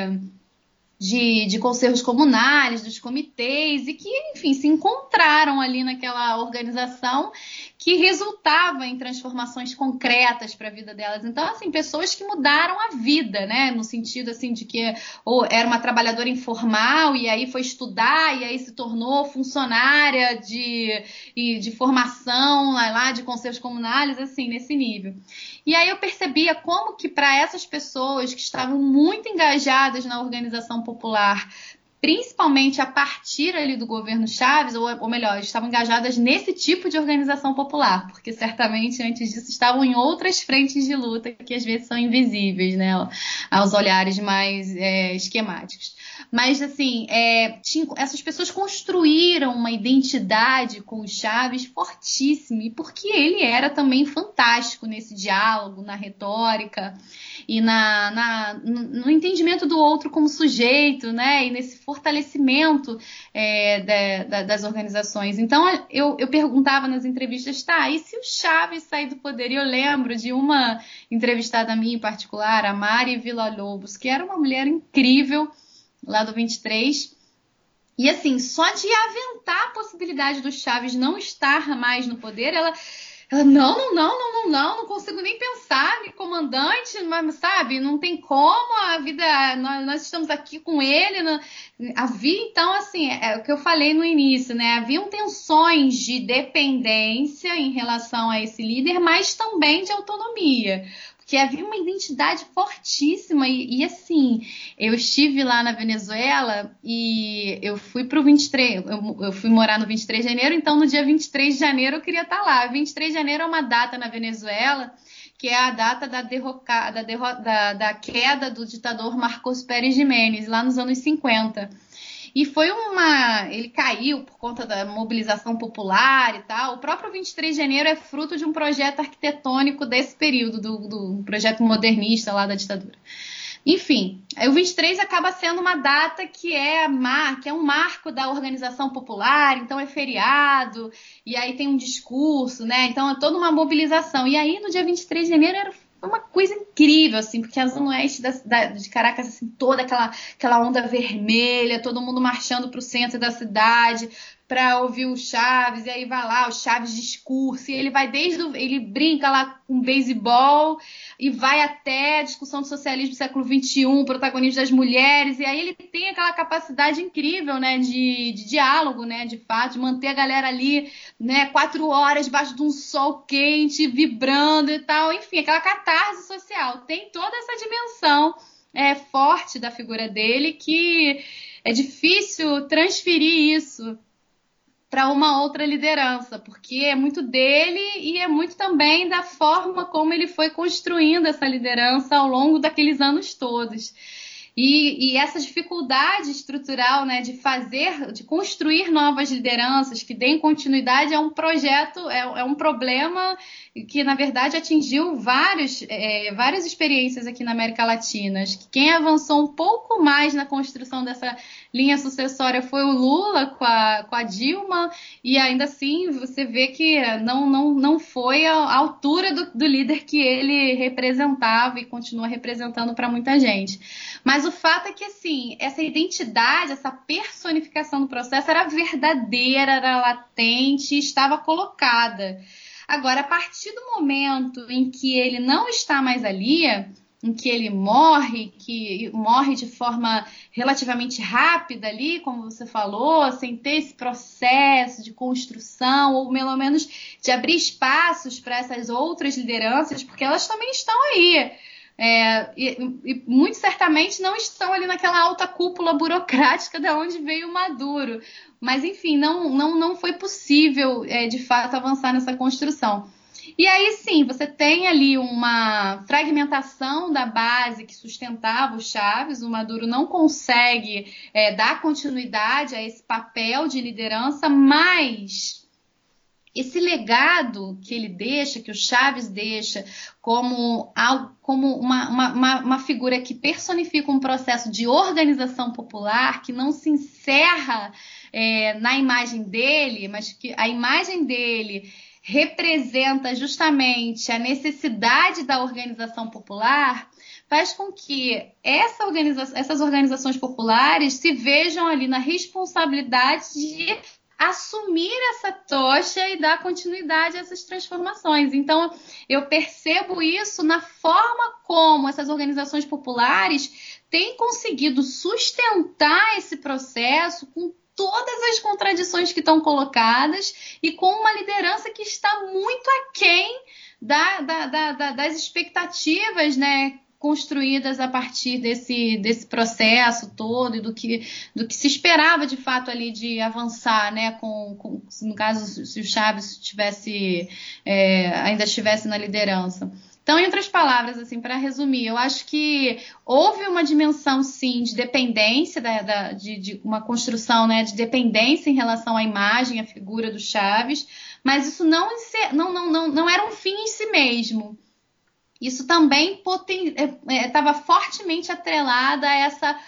de, de conselhos comunais, dos comitês, e que, enfim, se encontraram ali naquela organização que resultava em transformações concretas para a vida delas. Então, assim, pessoas que mudaram a vida, né? No sentido, assim, de que ou era uma trabalhadora informal e aí foi estudar e aí se tornou funcionária de, de formação lá, lá de conselhos comunais, assim, nesse nível. E aí eu percebia como que para essas pessoas que estavam muito engajadas na organização popular, principalmente a partir ali do governo Chaves, ou, ou melhor, estavam engajadas nesse tipo de organização popular, porque certamente antes disso estavam em outras frentes de luta que às vezes são invisíveis, né, aos olhares mais é, esquemáticos. Mas, assim, é, tinha, essas pessoas construíram uma identidade com o Chaves fortíssima, e porque ele era também fantástico nesse diálogo, na retórica e na, na no entendimento do outro como sujeito, né? E nesse fortalecimento é, da, da, das organizações. Então, eu, eu perguntava nas entrevistas, tá, e se o Chaves sair do poder? E eu lembro de uma entrevistada minha em particular, a Mari Villa-Lobos, que era uma mulher incrível, lá do 23. E assim, só de aventar a possibilidade do Chaves não estar mais no poder, ela, ela não, não, não, não, não, não, não consigo nem pensar comandante, mas sabe, não tem como, a vida, nós, nós estamos aqui com ele. Não, havia, então, assim, é o que eu falei no início, né? Haviam tensões de dependência em relação a esse líder, mas também de autonomia que havia uma identidade fortíssima. E, e, assim, eu estive lá na Venezuela e eu fui para o 23, eu, eu, fui morar no 23 de janeiro, então no dia 23 de janeiro eu queria estar lá. 23 de janeiro é uma data na Venezuela que é a data da, derroca, da, derro, da, da queda do ditador Marcos Pérez Jiménez, lá nos anos 50. E foi uma. Ele caiu por conta da mobilização popular e tal. O próprio 23 de janeiro é fruto de um projeto arquitetônico desse período, do, do projeto modernista lá da ditadura. Enfim, o 23 acaba sendo uma data que é, mar, que é um marco da organização popular, então é feriado, e aí tem um discurso, né? Então é toda uma mobilização. E aí no dia 23 de janeiro era uma coisa incrível, assim, porque a Zona Oeste da, da, de Caracas, assim, toda aquela, aquela onda vermelha, todo mundo marchando para o centro da cidade, para ouvir o Chaves, e aí vai lá, o Chaves discurso, e ele vai desde o, ele brinca lá com beisebol e vai até a discussão do socialismo do século XXI, protagonismo das mulheres, e aí ele tem aquela capacidade incrível, né, de, de diálogo, né, de fato, de manter a galera ali, né, quatro horas debaixo de um sol quente, vibrando e tal, enfim, aquela catarse social. Tem toda essa dimensão é, forte da figura dele que é difícil transferir isso para uma outra liderança, porque é muito dele e é muito também da forma como ele foi construindo essa liderança ao longo daqueles anos todos. E, e, essa dificuldade estrutural né, de fazer, de construir novas lideranças que deem continuidade é um projeto, é, é um problema que na verdade atingiu vários, é, várias experiências aqui na América Latina. Quem avançou um pouco mais na construção dessa linha sucessória foi o Lula com a, com a Dilma, e ainda assim você vê que não, não, não foi a altura do, do líder que ele representava e continua representando para muita gente. Mas o fato é que assim, essa identidade, essa personificação do processo era verdadeira, era latente, estava colocada. Agora, a partir do momento em que ele não está mais ali, em que ele morre, que morre de forma relativamente rápida ali, como você falou, sem ter esse processo de construção, ou pelo menos de abrir espaços para essas outras lideranças, porque elas também estão aí. É, e, e, muito certamente não estão ali naquela alta cúpula burocrática da onde veio o Maduro. Mas, enfim, não, não, não foi possível, é, de fato, avançar nessa construção. E aí sim, você tem ali uma fragmentação da base que sustentava o Chaves. O Maduro não consegue é, dar continuidade a esse papel de liderança, mas esse legado que ele deixa, que o Chaves deixa, como, como uma, uma, uma, figura que personifica um processo de organização popular que não se encerra é, na imagem dele, mas que a imagem dele representa justamente a necessidade da organização popular, faz com que essa organiza essas organizações populares se vejam ali na responsabilidade de assumir essa tocha e dar continuidade a essas transformações. Então, eu percebo isso na forma como essas organizações populares têm conseguido sustentar esse processo com todas as contradições que estão colocadas e com uma liderança que está muito aquém da, da, da, das expectativas, né? Construídas a partir desse, desse processo todo e do que, do que se esperava de fato ali de avançar, né? Com, com no caso, se o Chaves tivesse, é, ainda estivesse na liderança. Então, em outras palavras, assim, para resumir, eu acho que houve uma dimensão, sim, de dependência, da, da, de, de, uma construção né, de dependência em relação à imagem, à figura do Chaves, mas isso não, não, não, não, não era um fim em si mesmo isso também estava é, é, fortemente atrelada a essa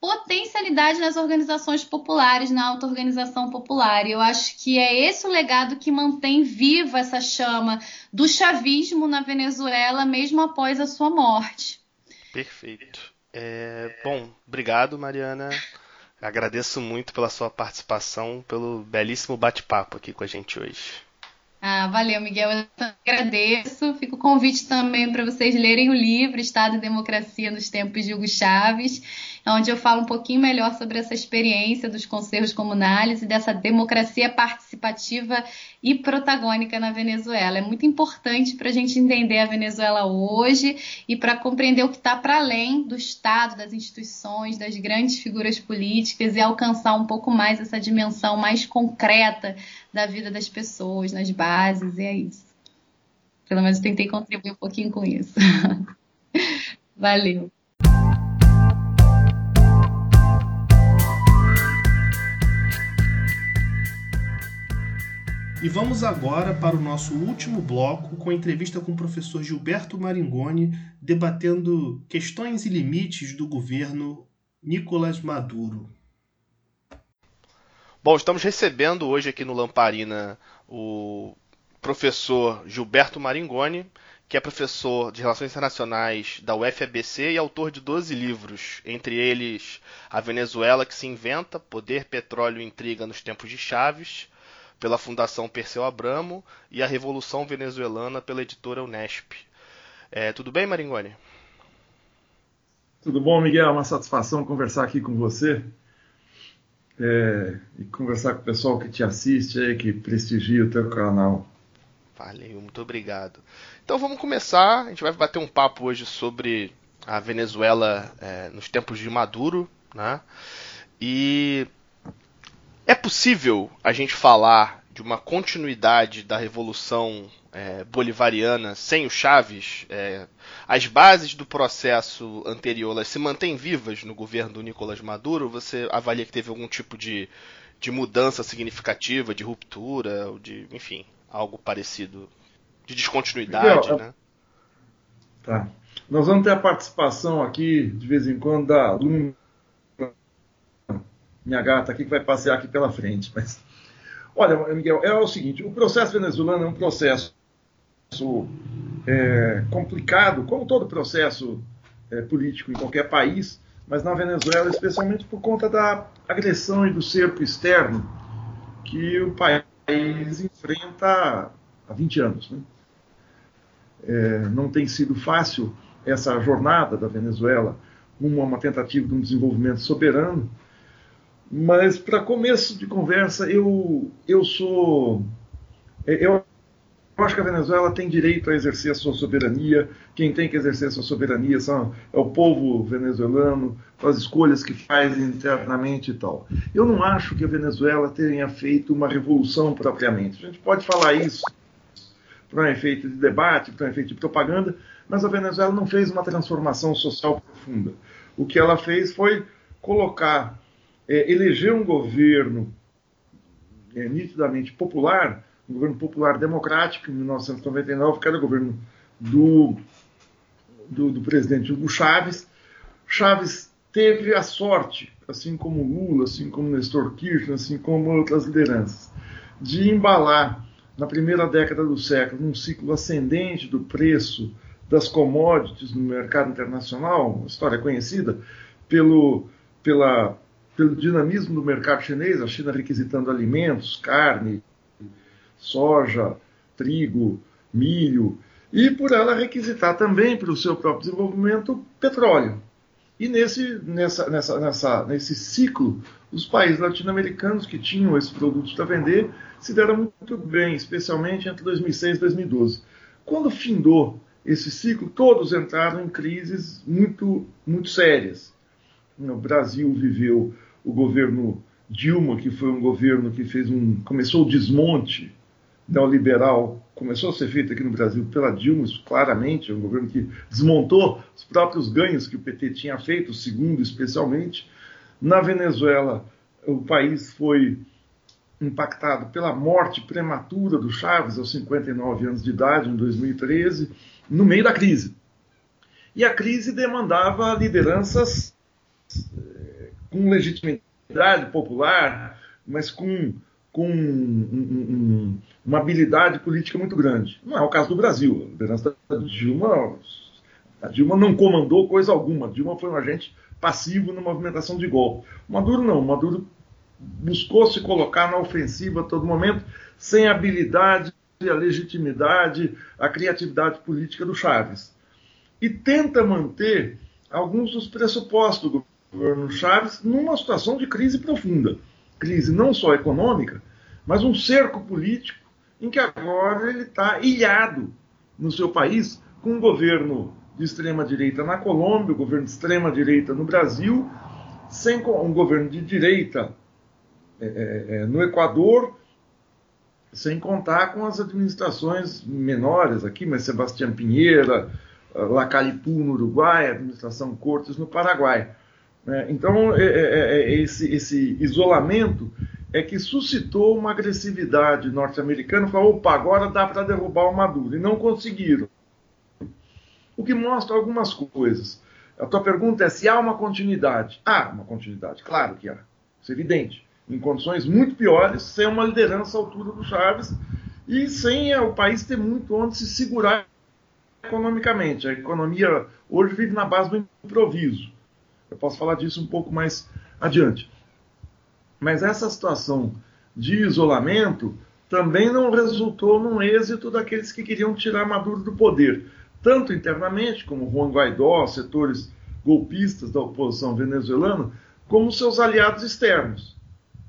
potencialidade nas organizações populares, na auto-organização popular. E eu acho que é esse o legado que mantém viva essa chama do chavismo na Venezuela, mesmo após a sua morte. Perfeito. É, bom, obrigado, Mariana. Agradeço muito pela sua participação, pelo belíssimo bate-papo aqui com a gente hoje. Ah, valeu, Miguel. Eu agradeço. Fica o convite também para vocês lerem o livro Estado e Democracia nos Tempos de Hugo Chaves onde eu falo um pouquinho melhor sobre essa experiência dos conselhos comunais e dessa democracia participativa e protagônica na Venezuela. É muito importante para a gente entender a Venezuela hoje e para compreender o que está para além do Estado, das instituições, das grandes figuras políticas e alcançar um pouco mais essa dimensão mais concreta da vida das pessoas, nas bases, e é isso. Pelo menos tentei contribuir um pouquinho com isso. Valeu. E vamos agora para o nosso último bloco com a entrevista com o professor Gilberto Maringoni, debatendo questões e limites do governo Nicolás Maduro. Bom, estamos recebendo hoje aqui no Lamparina o professor Gilberto Maringoni, que é professor de Relações Internacionais da UFABC e autor de 12 livros, entre eles A Venezuela que se inventa, Poder, Petróleo e Intriga nos Tempos de Chaves, pela Fundação Perseu Abramo, e A Revolução Venezuelana pela editora Unesp. É, tudo bem, Maringoni? Tudo bom, Miguel? É uma satisfação conversar aqui com você é, e conversar com o pessoal que te assiste aí, que prestigia o teu canal. Valeu, muito obrigado. Então vamos começar. A gente vai bater um papo hoje sobre a Venezuela é, nos tempos de Maduro, né? E é possível a gente falar de uma continuidade da revolução é, bolivariana sem o Chaves? É, as bases do processo anterior se mantêm vivas no governo do Nicolás Maduro? Você avalia que teve algum tipo de, de mudança significativa, de ruptura, ou de, enfim, algo parecido, de descontinuidade, Miguel, né? Tá. Nós vamos ter a participação aqui, de vez em quando, da Luna minha gata aqui que vai passear aqui pela frente. Mas, olha, Miguel, é o seguinte: o processo venezuelano é um processo é, complicado, como todo processo é, político em qualquer país, mas na Venezuela, especialmente por conta da agressão e do cerco externo que o país enfrenta há 20 anos. Né? É, não tem sido fácil essa jornada da Venezuela a uma tentativa de um desenvolvimento soberano mas para começo de conversa, eu, eu sou. Eu acho que a Venezuela tem direito a exercer a sua soberania. Quem tem que exercer a sua soberania são, é o povo venezuelano, as escolhas que faz internamente e tal. Eu não acho que a Venezuela tenha feito uma revolução propriamente. A gente pode falar isso para um efeito de debate, para um efeito de propaganda, mas a Venezuela não fez uma transformação social profunda. O que ela fez foi colocar é, eleger um governo é, nitidamente popular, um governo popular democrático, em 1999, que era o governo do, do, do presidente Hugo Chávez. Chávez teve a sorte, assim como Lula, assim como Nestor Kirchner, assim como outras lideranças, de embalar na primeira década do século um ciclo ascendente do preço das commodities no mercado internacional, uma história conhecida pelo, pela pelo dinamismo do mercado chinês, a China requisitando alimentos, carne, soja, trigo, milho, e por ela requisitar também para o seu próprio desenvolvimento petróleo. E nesse, nessa, nessa, nessa, nesse ciclo, os países latino-americanos que tinham esses produtos para vender se deram muito bem, especialmente entre 2006 e 2012. Quando findou esse ciclo, todos entraram em crises muito, muito sérias. O Brasil viveu o governo Dilma, que foi um governo que fez um começou o desmonte neoliberal, começou a ser feito aqui no Brasil pela Dilma, isso claramente, é um governo que desmontou os próprios ganhos que o PT tinha feito, o segundo especialmente. Na Venezuela, o país foi impactado pela morte prematura do Chaves aos 59 anos de idade, em 2013, no meio da crise. E a crise demandava lideranças com legitimidade popular, mas com, com um, um, uma habilidade política muito grande. Não é o caso do Brasil. A liderança da Dilma, a Dilma não comandou coisa alguma. A Dilma foi um agente passivo na movimentação de golpe. O Maduro não. O Maduro buscou se colocar na ofensiva a todo momento, sem a habilidade, a legitimidade, a criatividade política do Chaves. E tenta manter alguns dos pressupostos do governo Chaves numa situação de crise profunda. Crise não só econômica, mas um cerco político em que agora ele está ilhado no seu país com um governo de extrema-direita na Colômbia, um governo de extrema-direita no Brasil, sem um governo de direita é, é, é, no Equador, sem contar com as administrações menores aqui, mas Sebastião Pinheira, Lacalipu no Uruguai, administração Cortes no Paraguai. Né? Então, é, é, é, esse, esse, isolamento é que suscitou uma agressividade norte-americana, falou, opa, agora dá para derrubar o Maduro, e não conseguiram. O que mostra algumas coisas. A tua pergunta é se há uma continuidade. Há uma continuidade, claro que há. Isso é evidente. Em condições muito piores, sem uma liderança à altura do Chaves e sem o país ter muito onde se segurar economicamente. A economia hoje vive na base do improviso. Eu posso falar disso um pouco mais adiante. Mas essa situação de isolamento também não resultou num êxito daqueles que queriam tirar Maduro do poder, tanto internamente, como Juan Guaidó, setores golpistas da oposição venezuelana, como seus aliados externos.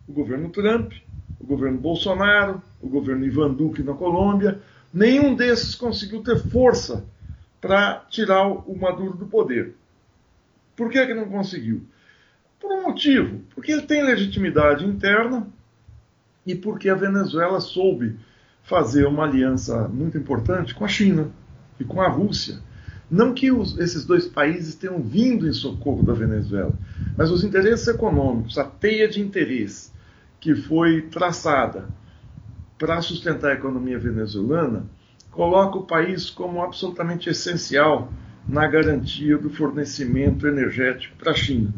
O governo Trump, o governo Bolsonaro, o governo Ivan Duque na Colômbia, nenhum desses conseguiu ter força para tirar o Maduro do poder. Por que, que não conseguiu? Por um motivo, porque ele tem legitimidade interna e porque a Venezuela soube fazer uma aliança muito importante com a China e com a Rússia. Não que os, esses dois países tenham vindo em socorro da Venezuela, mas os interesses econômicos, a teia de interesse que foi traçada para sustentar a economia venezuelana, coloca o país como absolutamente essencial na garantia do fornecimento energético para a China.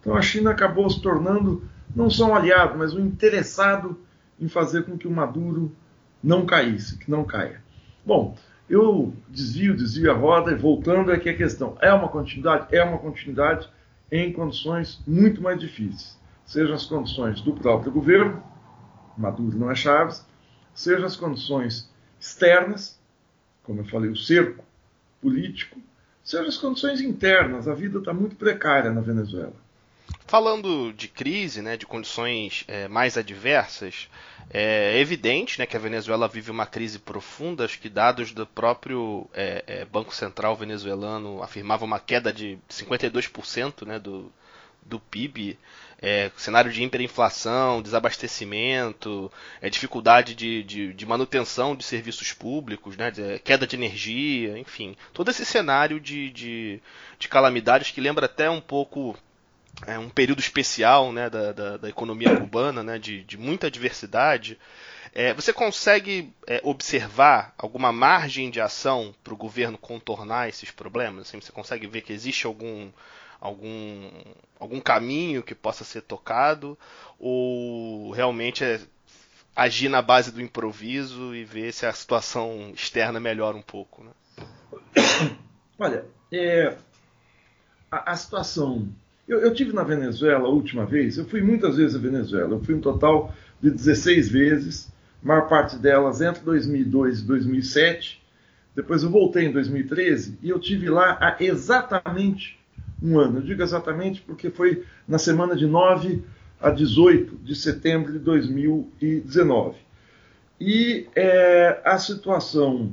Então a China acabou se tornando não só um aliado, mas um interessado em fazer com que o Maduro não caísse, que não caia. Bom, eu desvio, desvio a roda e voltando aqui a questão. É uma continuidade? É uma continuidade em condições muito mais difíceis. Sejam as condições do próprio governo, Maduro não é Chaves, sejam as condições externas, como eu falei, o cerco político, sejam as condições internas. A vida está muito precária na Venezuela. Falando de crise, né, de condições é, mais adversas, é evidente né, que a Venezuela vive uma crise profunda. Acho que dados do próprio é, é, Banco Central venezuelano afirmavam uma queda de 52% né, do, do PIB. É, cenário de hiperinflação, desabastecimento, é, dificuldade de, de, de, manutenção de serviços públicos, né, de, queda de energia, enfim. Todo esse cenário de, de, de calamidades que lembra até um pouco é um período especial né, da, da, da economia cubana, né, de, de muita diversidade. É, você consegue é, observar alguma margem de ação para o governo contornar esses problemas? Assim, você consegue ver que existe algum, algum, algum caminho que possa ser tocado? Ou realmente é agir na base do improviso e ver se a situação externa melhora um pouco? Né? Olha, é, a, a situação eu, eu tive na Venezuela a última vez, eu fui muitas vezes à Venezuela, eu fui um total de 16 vezes, maior parte delas entre 2002 e 2007. Depois eu voltei em 2013 e eu tive lá há exatamente um ano. Eu digo exatamente porque foi na semana de 9 a 18 de setembro de 2019. E é, a situação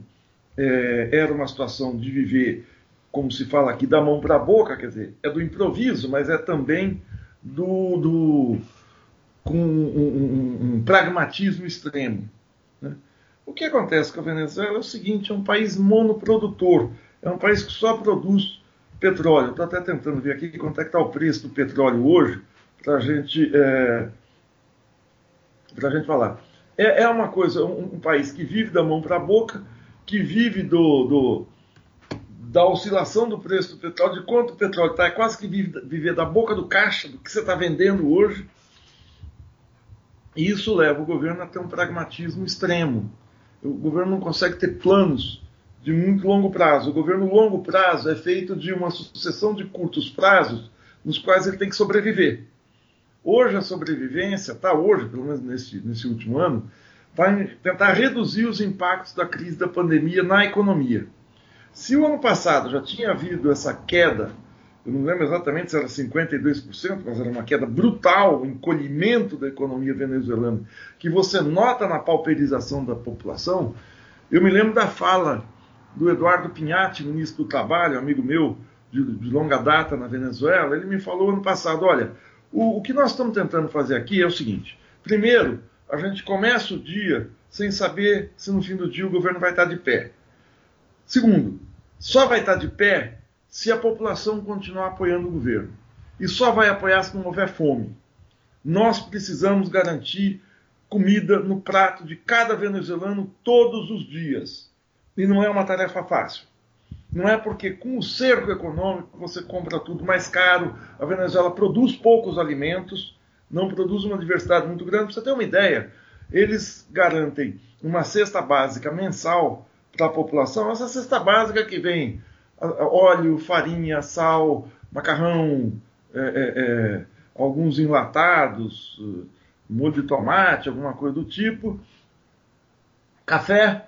é, era uma situação de viver como se fala aqui, da mão para a boca, quer dizer, é do improviso, mas é também do, do com um, um, um pragmatismo extremo. Né? O que acontece com a Venezuela é o seguinte: é um país monoprodutor, é um país que só produz petróleo. Estou até tentando ver aqui quanto é que está o preço do petróleo hoje, para gente, é, a gente falar. É, é uma coisa, um, um, país que vive da mão para a boca, que vive do, do da oscilação do preço do petróleo, de quanto o petróleo está, é quase que viver da boca do caixa, do que você está vendendo hoje. E isso leva o governo a ter um pragmatismo extremo. O governo não consegue ter planos de muito longo prazo. O governo longo prazo é feito de uma sucessão de curtos prazos nos quais ele tem que sobreviver. Hoje a sobrevivência, está hoje, pelo menos nesse, nesse último ano, vai tentar reduzir os impactos da crise da pandemia na economia. Se o ano passado já tinha havido essa queda, eu não lembro exatamente se era 52%, mas era uma queda brutal, um encolhimento da economia venezuelana, que você nota na pauperização da população, eu me lembro da fala do Eduardo Pinhatti, ministro do Trabalho, amigo meu de, de longa data na Venezuela, ele me falou ano passado, olha, o, o que nós estamos tentando fazer aqui é o seguinte, primeiro, a gente começa o dia sem saber se no fim do dia o governo vai estar de pé. Segundo, só vai estar de pé se a população continuar apoiando o governo. E só vai apoiar se não houver fome. Nós precisamos garantir comida no prato de cada venezuelano todos os dias. E não é uma tarefa fácil. Não é porque com o cerco econômico você compra tudo mais caro, a Venezuela produz poucos alimentos, não produz uma diversidade muito grande. Para você ter uma ideia, eles garantem uma cesta básica mensal para a população, essa cesta básica que vem óleo, farinha, sal, macarrão, é, é, é, alguns enlatados, molho de tomate, alguma coisa do tipo, café,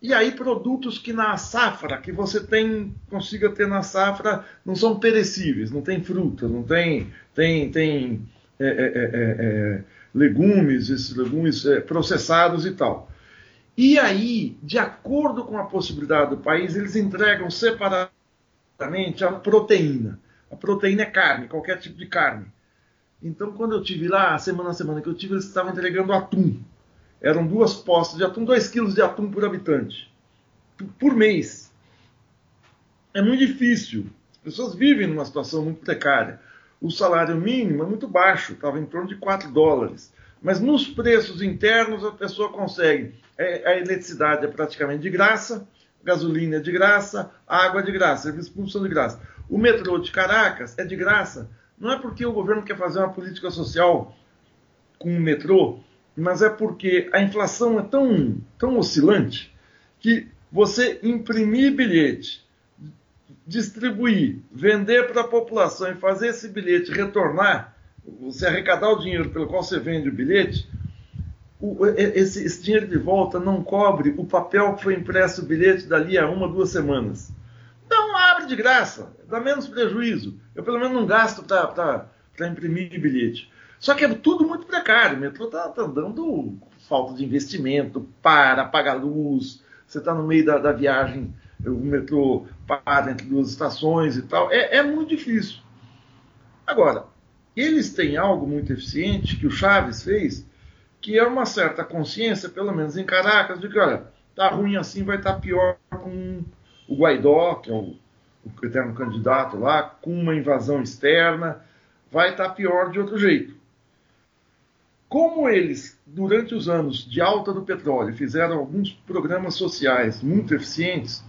e aí produtos que na safra, que você tem, consiga ter na safra, não são perecíveis, não tem fruta, não tem, tem, tem é, é, é, legumes, esses legumes processados e tal. E aí, de acordo com a possibilidade do país, eles entregam separadamente a proteína. A proteína é carne, qualquer tipo de carne. Então, quando eu tive lá, semana a semana que eu tive, eles estavam entregando atum. Eram duas postas de atum, 2 quilos de atum por habitante, por mês. É muito difícil. As pessoas vivem numa situação muito precária. O salário mínimo é muito baixo, estava em torno de 4 dólares. Mas nos preços internos a pessoa consegue. É, a eletricidade é praticamente de graça, gasolina é de graça, água é de graça, serviços públicos são de graça. O metrô de Caracas é de graça. Não é porque o governo quer fazer uma política social com o metrô, mas é porque a inflação é tão, tão oscilante que você imprimir bilhete, distribuir, vender para a população e fazer esse bilhete retornar você arrecadar o dinheiro pelo qual você vende o bilhete, o, esse, esse, dinheiro de volta não cobre o papel que foi impresso o bilhete dali a uma, duas semanas. Então abre de graça, dá menos prejuízo. Eu pelo menos não gasto para imprimir bilhete. Só que é tudo muito precário. O metrô está tá dando falta de investimento, para, apaga luz, você está no meio da, da, viagem, o metrô para entre duas estações e tal. É, é muito difícil. Agora, eles têm algo muito eficiente que o Chaves fez, que é uma certa consciência, pelo menos em Caracas, de que, olha, tá ruim assim, vai estar tá pior com o Guaidó, que é o, o eterno candidato lá, com uma invasão externa, vai estar tá pior de outro jeito. Como eles, durante os anos de alta do petróleo, fizeram alguns programas sociais muito eficientes,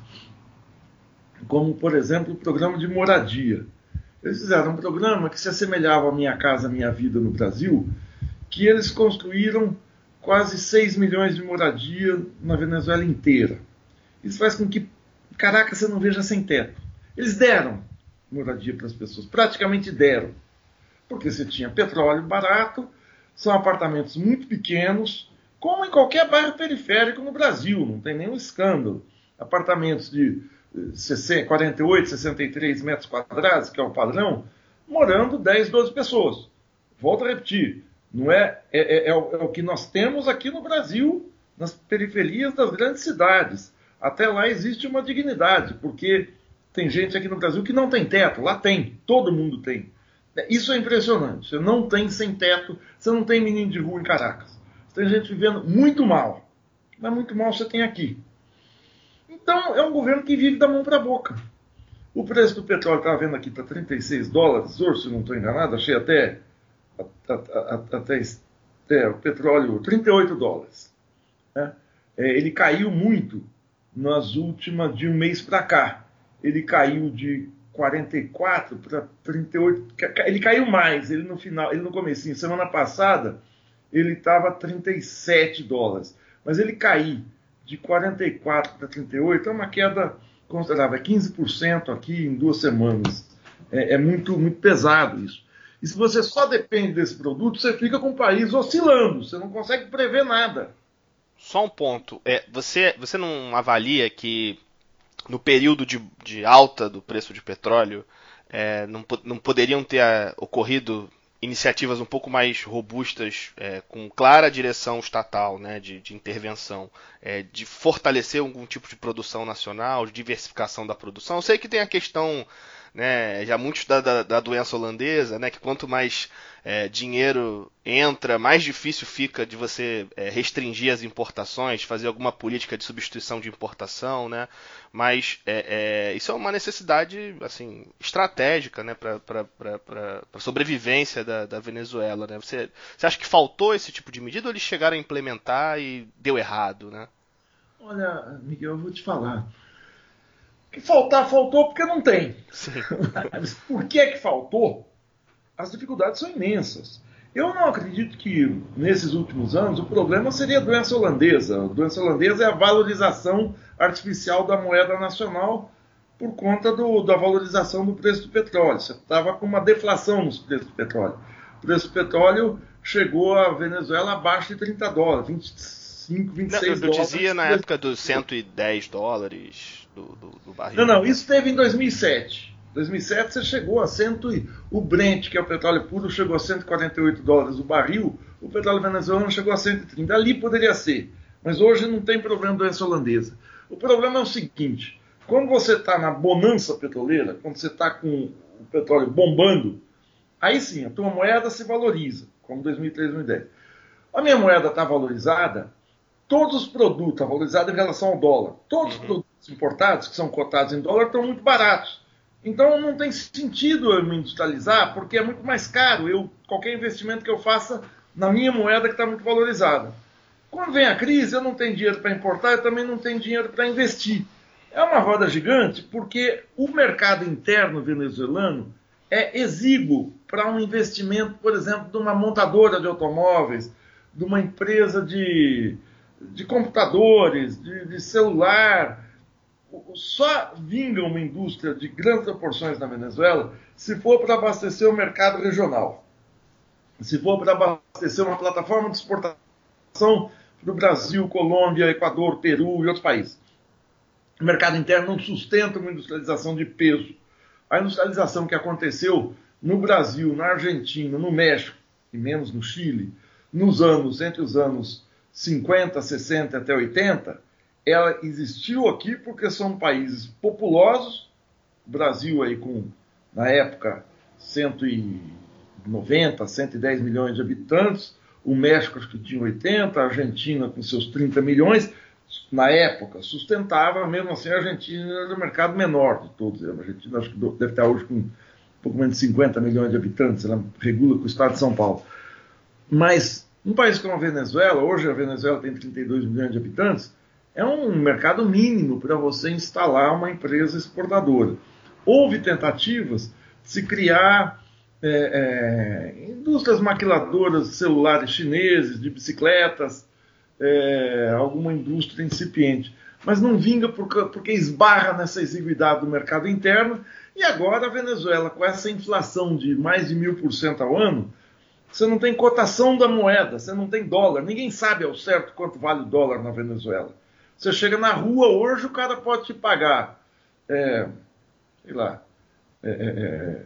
como, por exemplo, o programa de moradia. Eles fizeram um programa que se assemelhava à Minha Casa Minha Vida no Brasil, que eles construíram quase 6 milhões de moradia na Venezuela inteira. Isso faz com que Caracas você não veja sem teto. Eles deram moradia para as pessoas, praticamente deram. Porque você tinha petróleo barato, são apartamentos muito pequenos, como em qualquer bairro periférico no Brasil, não tem nenhum escândalo. Apartamentos de 48, 63 metros quadrados, que é o padrão, morando 10, 12 pessoas. Volto a repetir, não é, é, é, é, o, é o que nós temos aqui no Brasil, nas periferias das grandes cidades. Até lá existe uma dignidade, porque tem gente aqui no Brasil que não tem teto, lá tem, todo mundo tem. Isso é impressionante. Você não tem sem teto, você não tem menino de rua em Caracas. Você tem gente vivendo muito mal. Mas muito mal você tem aqui. Então, é um governo que vive da mão para a boca. O preço do petróleo, estava vendo aqui, está 36 dólares, hoje, se não estou enganado, achei até, até, até, o petróleo 38 dólares. Né? É, ele caiu muito nas últimas, de um mês para cá. Ele caiu de 44 para 38, ele caiu mais, ele no final, ele no comecinho, semana passada, ele estava 37 dólares, mas ele caiu de 44 para 38 é uma queda considerável, é 15% aqui em duas semanas. É, é, muito, muito pesado isso. E se você só depende desse produto, você fica com o país oscilando, você não consegue prever nada. Só um ponto. É, você, você não avalia que no período de, de alta do preço de petróleo é, não, não poderiam ter a, ocorrido iniciativas um pouco mais robustas, é, com clara direção estatal né, de, de intervenção, é, de fortalecer algum tipo de produção nacional, de diversificação da produção. Eu sei que tem a questão né? Já muitos da, da, da doença holandesa, né? Que quanto mais é, dinheiro entra, mais difícil fica de você é, restringir as importações, fazer alguma política de substituição de importação, né? Mas é, é isso é uma necessidade assim estratégica, né, para a sobrevivência da, da, Venezuela, né? Você, você acha que faltou esse tipo de medida ou eles chegaram a implementar e deu errado, né? Olha, Miguel, eu vou te falar. Que faltar, faltou porque não tem. Mas por que é que faltou? as dificuldades são imensas. Eu não acredito que nesses últimos anos o problema seria a doença holandesa. A doença holandesa é a valorização artificial da moeda nacional por conta do, da valorização do preço do petróleo. Você estava com uma deflação nos preços do petróleo. O preço do petróleo chegou a Venezuela abaixo de 30 dólares, 25, 26 não, eu, dólares. Eu dizia na época dos 110 dólares do, do, do barril. Não, não, isso teve em 2007. 2007 você chegou a cento e, o Brent, que é o petróleo puro, chegou a 148 dólares o barril, o petróleo venezuelano chegou a 130. Ali poderia ser, mas hoje não tem problema doença holandesa. O problema é o seguinte: quando você está na bonança petroleira, quando você está com o petróleo bombando, aí sim a tua moeda se valoriza, como 2003, 2010. A minha moeda está valorizada, todos os produtos, está valorizada em relação ao dólar, todos os uhum. produtos importados que são cotados em dólar estão muito baratos. Então não tem sentido eu me industrializar, porque é muito mais caro eu, qualquer investimento que eu faça na minha moeda que está muito valorizada. Quando vem a crise, eu não tenho dinheiro para importar, eu também não tenho dinheiro para investir. É uma roda gigante, porque o mercado interno venezuelano é exíguo para um investimento, por exemplo, de uma montadora de automóveis, de uma empresa de, de computadores, de, de celular, só vinga uma indústria de grandes proporções na Venezuela se for para abastecer o mercado regional. Se for para abastecer uma plataforma de exportação para o Brasil, Colômbia, Equador, Peru e outros países. O mercado interno não sustenta uma industrialização de peso. A industrialização que aconteceu no Brasil, na Argentina, no México e menos no Chile, nos anos entre os anos 50, 60 até 80, ela existiu aqui porque são países populosos, Brasil aí com, na época, 190, 110 milhões de habitantes, o México acho que tinha 80, a Argentina com seus 30 milhões, na época sustentava, mesmo assim a Argentina era o mercado menor de todos. A Argentina acho que deve estar hoje com um pouco menos de 50 milhões de habitantes, ela regula com o estado de São Paulo. Mas um país como a Venezuela, hoje a Venezuela tem 32 milhões de habitantes, é um mercado mínimo para você instalar uma empresa exportadora. Houve tentativas de se criar é, é, indústrias maquiladoras de celulares chineses, de bicicletas, é, alguma indústria incipiente. Mas não vinga porque, porque esbarra nessa exiguidade do mercado interno. E agora a Venezuela, com essa inflação de mais de mil por cento ao ano, você não tem cotação da moeda, você não tem dólar. Ninguém sabe ao certo quanto vale o dólar na Venezuela. Você chega na rua hoje, o cara pode te pagar, é, sei lá, é,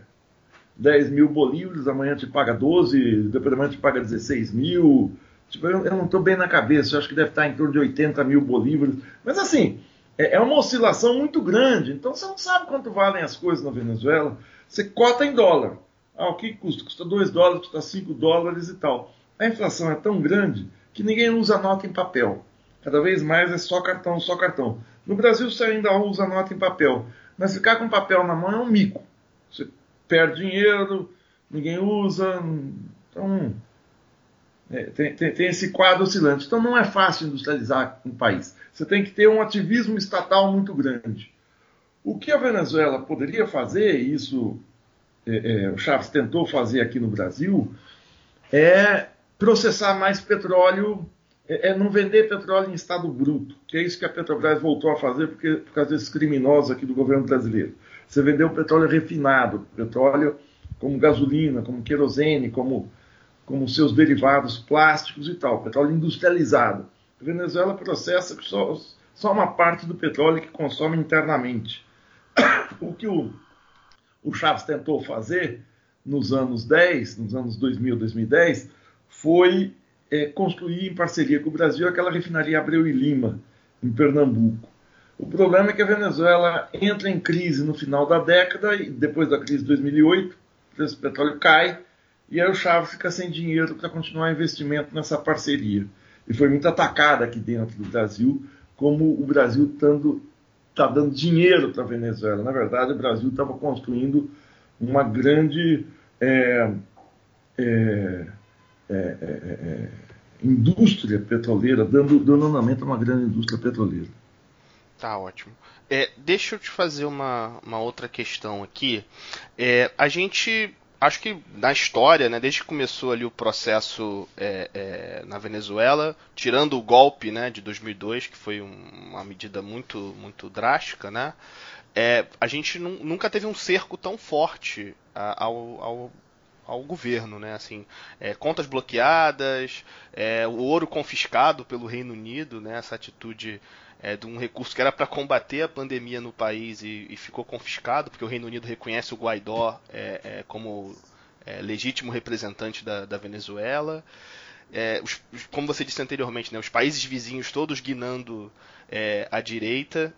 10 é, é, mil bolívares, amanhã te paga 12, depois amanhã te paga 16 mil. Tipo, eu, eu não estou bem na cabeça, eu acho que deve estar em torno de 80 mil bolívares. Mas assim, é, é uma oscilação muito grande. Então você não sabe quanto valem as coisas na Venezuela. Você cota em dólar. Ah, o que custa? Custa 2 dólares, custa 5 dólares e tal. A inflação é tão grande que ninguém usa nota em papel. Cada vez mais é só cartão, só cartão. No Brasil você ainda usa nota em papel, mas ficar com papel na mão é um mico. Você perde dinheiro, ninguém usa. Então, é, tem, tem, tem, esse quadro oscilante. Então não é fácil industrializar um país. Você tem que ter um ativismo estatal muito grande. O que a Venezuela poderia fazer, e isso é, é, o Chaves tentou fazer aqui no Brasil, é processar mais petróleo é, é, não vender petróleo em estado bruto, que é isso que a Petrobras voltou a fazer porque, por causa desses criminosos aqui do governo brasileiro. Você vendeu petróleo refinado, petróleo como gasolina, como querosene, como, como seus derivados plásticos e tal, petróleo industrializado. A Venezuela processa só, só uma parte do petróleo que consome internamente. O que o, o Chaves tentou fazer nos anos 10, nos anos 2000, 2010, foi é, construir em parceria com o Brasil aquela refinaria Abreu e Lima, em Pernambuco. O problema é que a Venezuela entra em crise no final da década e depois da crise de 2008, o preço do petróleo cai e aí o Chaves fica sem dinheiro para continuar investimento nessa parceria. E foi muito atacada aqui dentro do Brasil, como o Brasil está dando dinheiro para a Venezuela. Na verdade, o Brasil estava construindo uma grande é, é, é, é, indústria petroleira, dando, dando andamento a uma grande indústria petroleira. Tá ótimo. É, deixa eu te fazer uma, uma outra questão aqui. É, a gente, acho que na história, né, desde que começou ali o processo é, é na Venezuela, tirando o golpe né, de 2002, que foi um, uma medida muito, muito drástica, né, é, a gente nunca teve um cerco tão forte ao, ao ao governo, né? Assim, é, contas bloqueadas, é, o ouro confiscado pelo Reino Unido, né? Essa atitude é, de um recurso que era para combater a pandemia no país e, e, ficou confiscado, porque o Reino Unido reconhece o Guaidó é, é, como é, legítimo representante da, da Venezuela. É, os, como você disse anteriormente, né, os países vizinhos todos guinando é, à direita.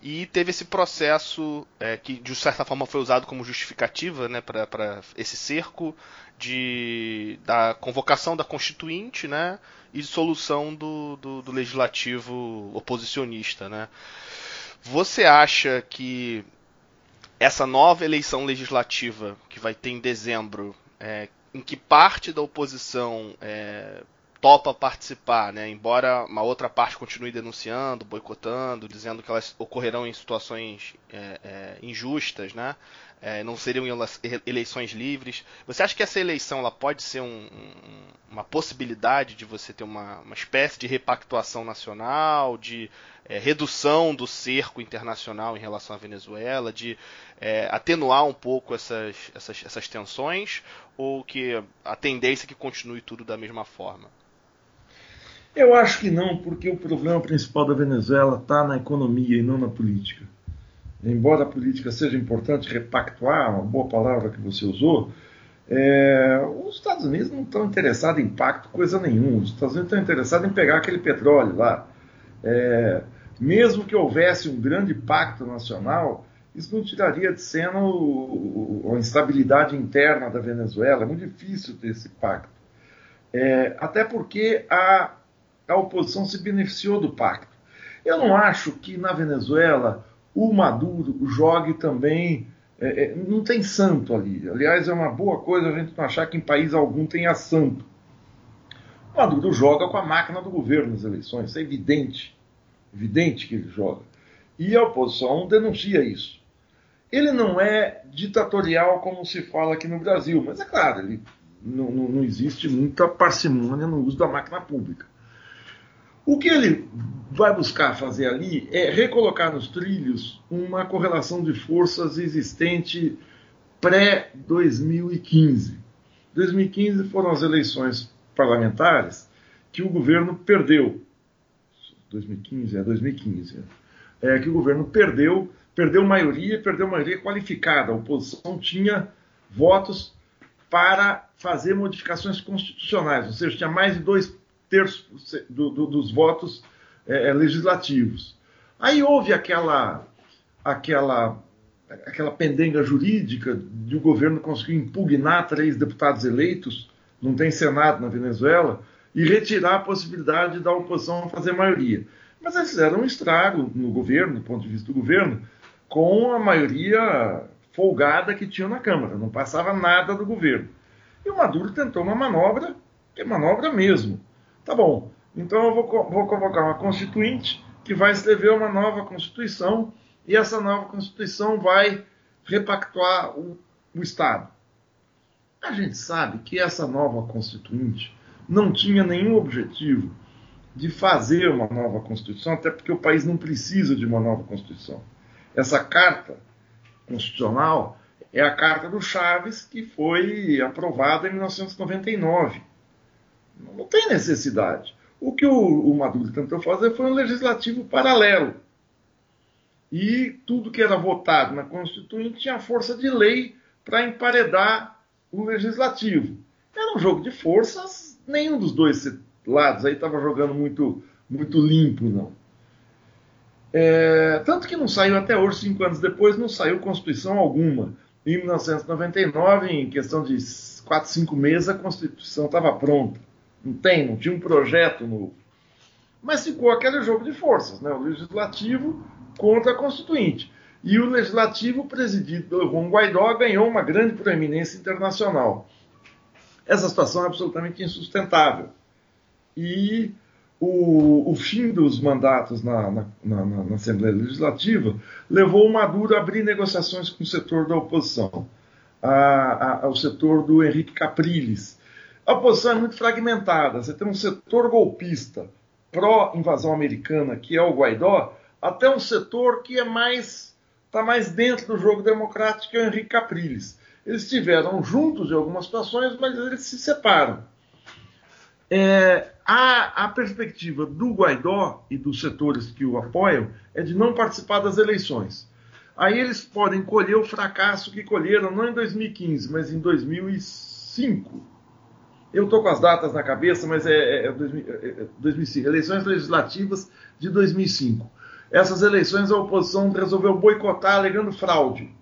e teve esse processo que, de certa forma, foi usado como justificativa né, para esse cerco de, da convocação da Constituinte, né? E dissolução do, do, do legislativo oposicionista. Né? Você acha que essa nova eleição legislativa que vai ter em dezembro, é, em que parte da oposição é, topa participar, né? embora uma outra parte continue denunciando, boicotando, dizendo que elas ocorrerão em situações é, é injustas, né? É, não seriam eleições livres. Você acha que essa eleição ela pode ser um, um, uma possibilidade de você ter uma, uma espécie de repactuação nacional, de é, redução do cerco internacional em relação à Venezuela, de é, atenuar um pouco essas, essas, essas tensões, ou que a tendência é que continue tudo da mesma forma? Eu acho que não, porque o problema principal da Venezuela está na economia e não na política embora a política seja importante, repactuar, uma boa palavra que você usou, é, os Estados Unidos não estão interessados em pacto, coisa nenhuma. Os Estados Unidos estão interessados em pegar aquele petróleo lá. É, mesmo que houvesse um grande pacto nacional, isso não tiraria de cena o, o, a instabilidade interna da Venezuela. É muito difícil ter esse pacto. É, até porque a, a oposição se beneficiou do pacto. Eu não acho que na Venezuela o Maduro jogue também. É, é, não tem santo ali. Aliás, é uma boa coisa a gente não achar que em país algum tenha santo. O Maduro joga com a máquina do governo nas eleições, isso é evidente. Evidente que ele joga. E a oposição denuncia isso. Ele não é ditatorial como se fala aqui no Brasil, mas é claro, ele, não, não, não existe muita parcimônia no uso da máquina pública. O que ele vai buscar fazer ali é recolocar nos trilhos uma correlação de forças existente pré-2015. 2015 foram as eleições parlamentares que o governo perdeu. 2015, é 2015. É, que o governo perdeu, perdeu maioria, perdeu maioria qualificada. A oposição tinha votos para fazer modificações constitucionais, ou seja, tinha mais de dois terços do, do, dos votos é, é, legislativos. Aí houve aquela, aquela, aquela pendenga jurídica de o governo conseguir impugnar três deputados eleitos, não tem Senado na Venezuela, e retirar a possibilidade da oposição fazer maioria. Mas eles fizeram um estrago no governo, do ponto de vista do governo, com a maioria folgada que tinha na Câmara, não passava nada do governo. E o Maduro tentou uma manobra, que é manobra mesmo, Tá bom, então eu vou, vou convocar uma constituinte que vai escrever uma nova Constituição e essa nova Constituição vai repactuar o, o Estado. A gente sabe que essa nova Constituinte não tinha nenhum objetivo de fazer uma nova Constituição, até porque o país não precisa de uma nova Constituição. Essa carta constitucional é a carta do Chaves, que foi aprovada em 1999 não tem necessidade. O que o, o Maduro tentou fazer foi um legislativo paralelo. E tudo que era votado na Constituinte tinha força de lei para emparedar o legislativo. Era um jogo de forças, nenhum dos dois lados aí estava jogando muito, muito limpo, não. É, tanto que não saiu até hoje, cinco anos depois, não saiu Constituição alguma. Em 1999, em questão de quatro, cinco meses, a Constituição estava pronta. Não tem, não tinha um projeto novo. Mas ficou aquele jogo de forças, né? o legislativo contra a Constituinte. E o legislativo, presidido pelo Juan Guaidó, ganhou uma grande proeminência internacional. Essa situação é absolutamente insustentável. E o, o fim dos mandatos na, na, na, na, Assembleia Legislativa levou o Maduro a abrir negociações com o setor da oposição, a, a, ao setor do Henrique Capriles. A oposição é muito fragmentada. Você tem um setor golpista pró-invasão americana, que é o Guaidó, até um setor que é mais está mais dentro do jogo democrático, que é o Henrique Capriles. Eles estiveram juntos em algumas situações, mas eles se separam. É, a, a, perspectiva do Guaidó e dos setores que o apoiam é de não participar das eleições. Aí eles podem colher o fracasso que colheram não em 2015, mas em 2005. Eu estou com as datas na cabeça, mas é, é, é, 2005. É, é, eleições legislativas de 2005. Essas eleições a oposição resolveu boicotar alegando fraude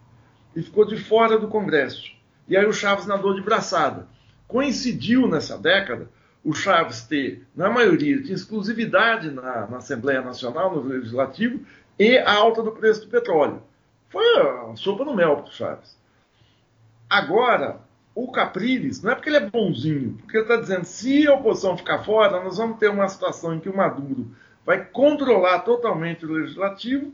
e ficou de fora do Congresso. E aí o Chaves nadou de braçada. Coincidiu nessa década o Chaves ter, na maioria, tinha exclusividade na, na Assembleia Nacional, no Legislativo, e a alta do preço do petróleo. Foi a sopa no mel para o Chaves. Agora, o Capriles, não é porque ele é bonzinho, porque ele está dizendo se a oposição ficar fora, nós vamos ter uma situação em que o Maduro vai controlar totalmente o legislativo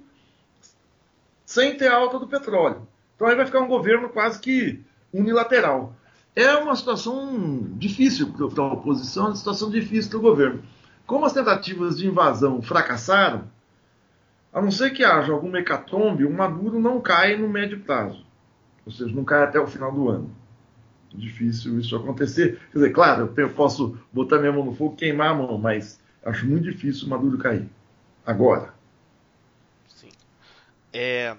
sem ter alta do petróleo. Então aí vai ficar um governo quase que unilateral. É uma situação difícil para a oposição, uma situação difícil para o governo. Como as tentativas de invasão fracassaram, a não ser que haja alguma hecatombe, o Maduro não cai no médio prazo. Ou seja, não cai até o final do ano. Difícil isso acontecer. Quer dizer, claro, eu posso botar minha mão no fogo, queimar a mão, mas acho muito difícil o Maduro cair. Agora. Sim. É,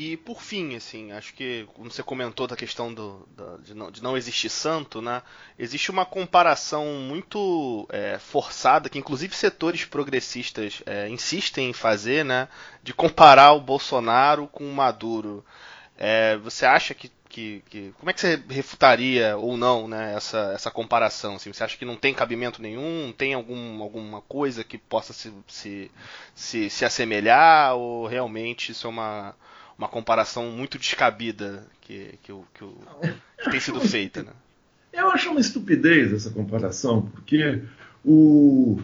e por fim, assim, acho que como você comentou da questão do, de, não, de, não, existir santo, né? Existe uma comparação muito é, forçada que inclusive setores progressistas é, insistem em fazer, né? De comparar o Bolsonaro com o Maduro. É, você acha que, que, que, como é que você refutaria ou não, né? Essa, essa comparação? Assim, você acha que não tem cabimento nenhum? Tem algum, alguma coisa que possa se, se, se, se assemelhar ou realmente isso é uma uma comparação muito descabida que, que, que, que tem sido feita. Né? Eu acho uma estupidez essa comparação, porque o.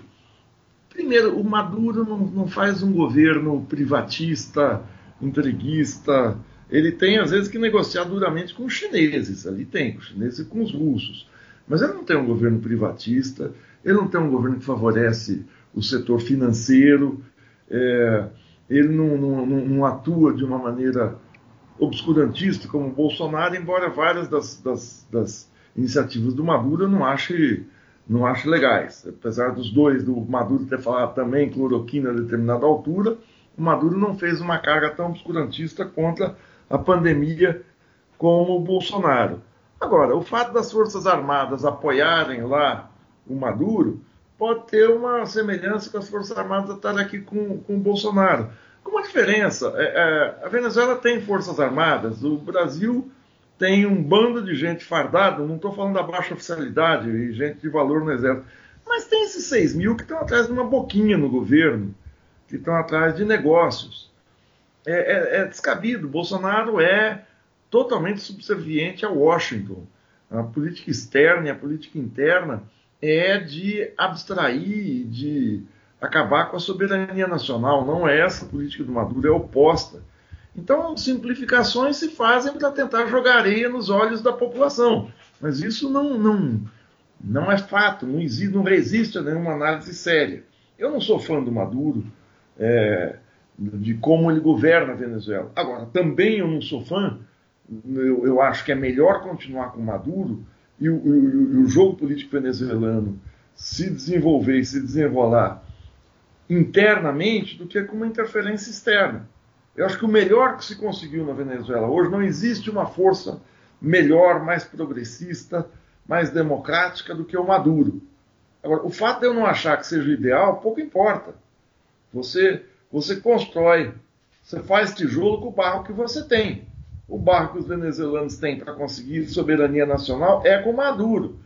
Primeiro, o Maduro não, não faz um governo privatista, entreguista. Ele tem, às vezes, que negociar duramente com os chineses. Ali tem, com os chineses e com os russos. Mas ele não tem um governo privatista, ele não tem um governo que favorece o setor financeiro. É, ele não, não, não, atua de uma maneira obscurantista como o Bolsonaro, embora várias das, das, das iniciativas do Maduro eu não ache, não ache legais. Apesar dos dois, do Maduro ter falado também cloroquina a determinada altura, o Maduro não fez uma carga tão obscurantista contra a pandemia como o Bolsonaro. Agora, o fato das Forças Armadas apoiarem lá o Maduro pode ter uma semelhança com as Forças Armadas estarem aqui com, com o Bolsonaro. Com uma diferença, é, é, a Venezuela tem Forças Armadas, o Brasil tem um bando de gente fardada, não estou falando da baixa oficialidade e gente de valor no exército, mas tem esses 6 mil que estão atrás de uma boquinha no governo, que estão atrás de negócios. É, é, é descabido. Bolsonaro é totalmente subserviente a Washington. A política externa e a política interna é de abstrair, de acabar com a soberania nacional. Não é essa a política do Maduro, é oposta. Então, simplificações se fazem para tentar jogar areia nos olhos da população. Mas isso não, não, não é fato, não, existe, não resiste a nenhuma análise séria. Eu não sou fã do Maduro, é, de como ele governa a Venezuela. Agora, também eu não sou fã, eu, eu acho que é melhor continuar com Maduro e o, o, o jogo político venezuelano se desenvolver e se desenrolar internamente do que com uma interferência externa. Eu acho que o melhor que se conseguiu na Venezuela hoje não existe uma força melhor, mais progressista, mais democrática do que o Maduro. Agora, o fato de eu não achar que seja o ideal, pouco importa. Você Você constrói, você faz tijolo com o barro que você tem. O barro que os venezuelanos têm para conseguir soberania nacional é com Maduro.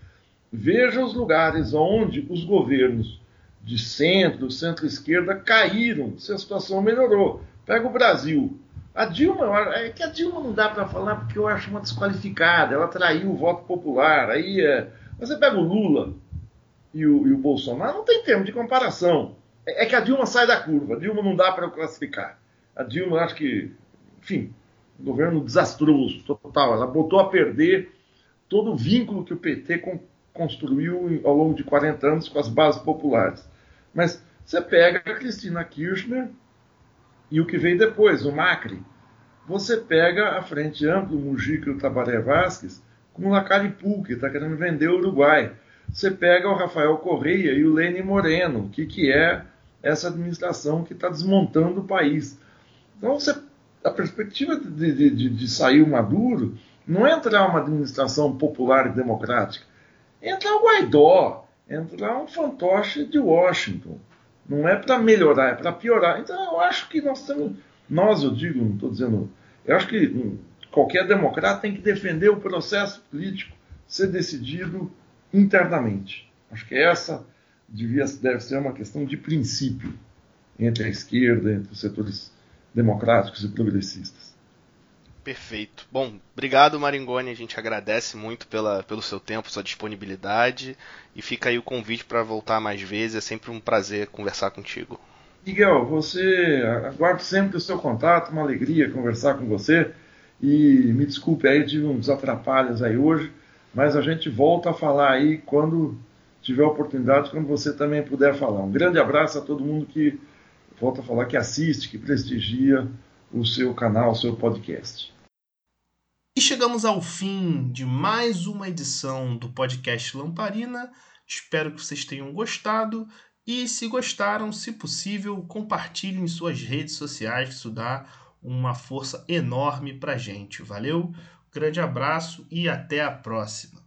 Veja os lugares onde os governos de centro, centro-esquerda caíram, se a situação melhorou. Pega o Brasil. A Dilma, é que a Dilma não dá para falar porque eu acho uma desqualificada, ela traiu o voto popular. Aí é... Você pega o Lula e o, e o Bolsonaro, não tem termo de comparação. É, é, que a Dilma sai da curva, a Dilma não dá para classificar. A Dilma, acho que, enfim, governo desastroso, total. Ela botou a perder todo o vínculo que o PT construiu ao longo de 40 anos com as bases populares. Mas você pega a Cristina Kirchner e o que veio depois, o Macri. Você pega a Frente Ampla, o Mujica e o Tabaré Vasquez, com o Lacaripu, que está querendo vender o Uruguai. Você pega o Rafael Correia e o Lênin Moreno, o que, que é essa administração que está desmontando o país. Então, você, a perspectiva de, de, de, sair o Maduro não é entrar uma administração popular e democrática, é entrar o Guaidó, é entrar um fantoche de Washington. Não é para melhorar, é para piorar. Então, eu acho que nós temos. Nós, eu digo, não estou dizendo. Eu acho que hum, qualquer democrata tem que defender o processo político ser decidido internamente. Acho que essa devia, deve ser uma questão de princípio entre a esquerda, entre os setores democráticos e progressistas. Perfeito. Bom, obrigado Maringoni, a gente agradece muito pela, pelo seu tempo, sua disponibilidade e fica aí o convite para voltar mais vezes, é sempre um prazer conversar contigo. Miguel, você aguardo sempre o seu contato, uma alegria conversar com você e me desculpe aí, tive uns atrapalhos aí hoje, mas a gente volta a falar aí quando tiver oportunidade, quando você também puder falar. Um grande abraço a todo mundo que, volta a falar, que assiste, que prestigia o seu canal, o seu podcast. E chegamos ao fim de mais uma edição do podcast Lamparina. Espero que vocês tenham gostado. E se gostaram, se possível, compartilhem em suas redes sociais, isso dá uma força enorme pra gente. Valeu? Grande abraço e até a próxima.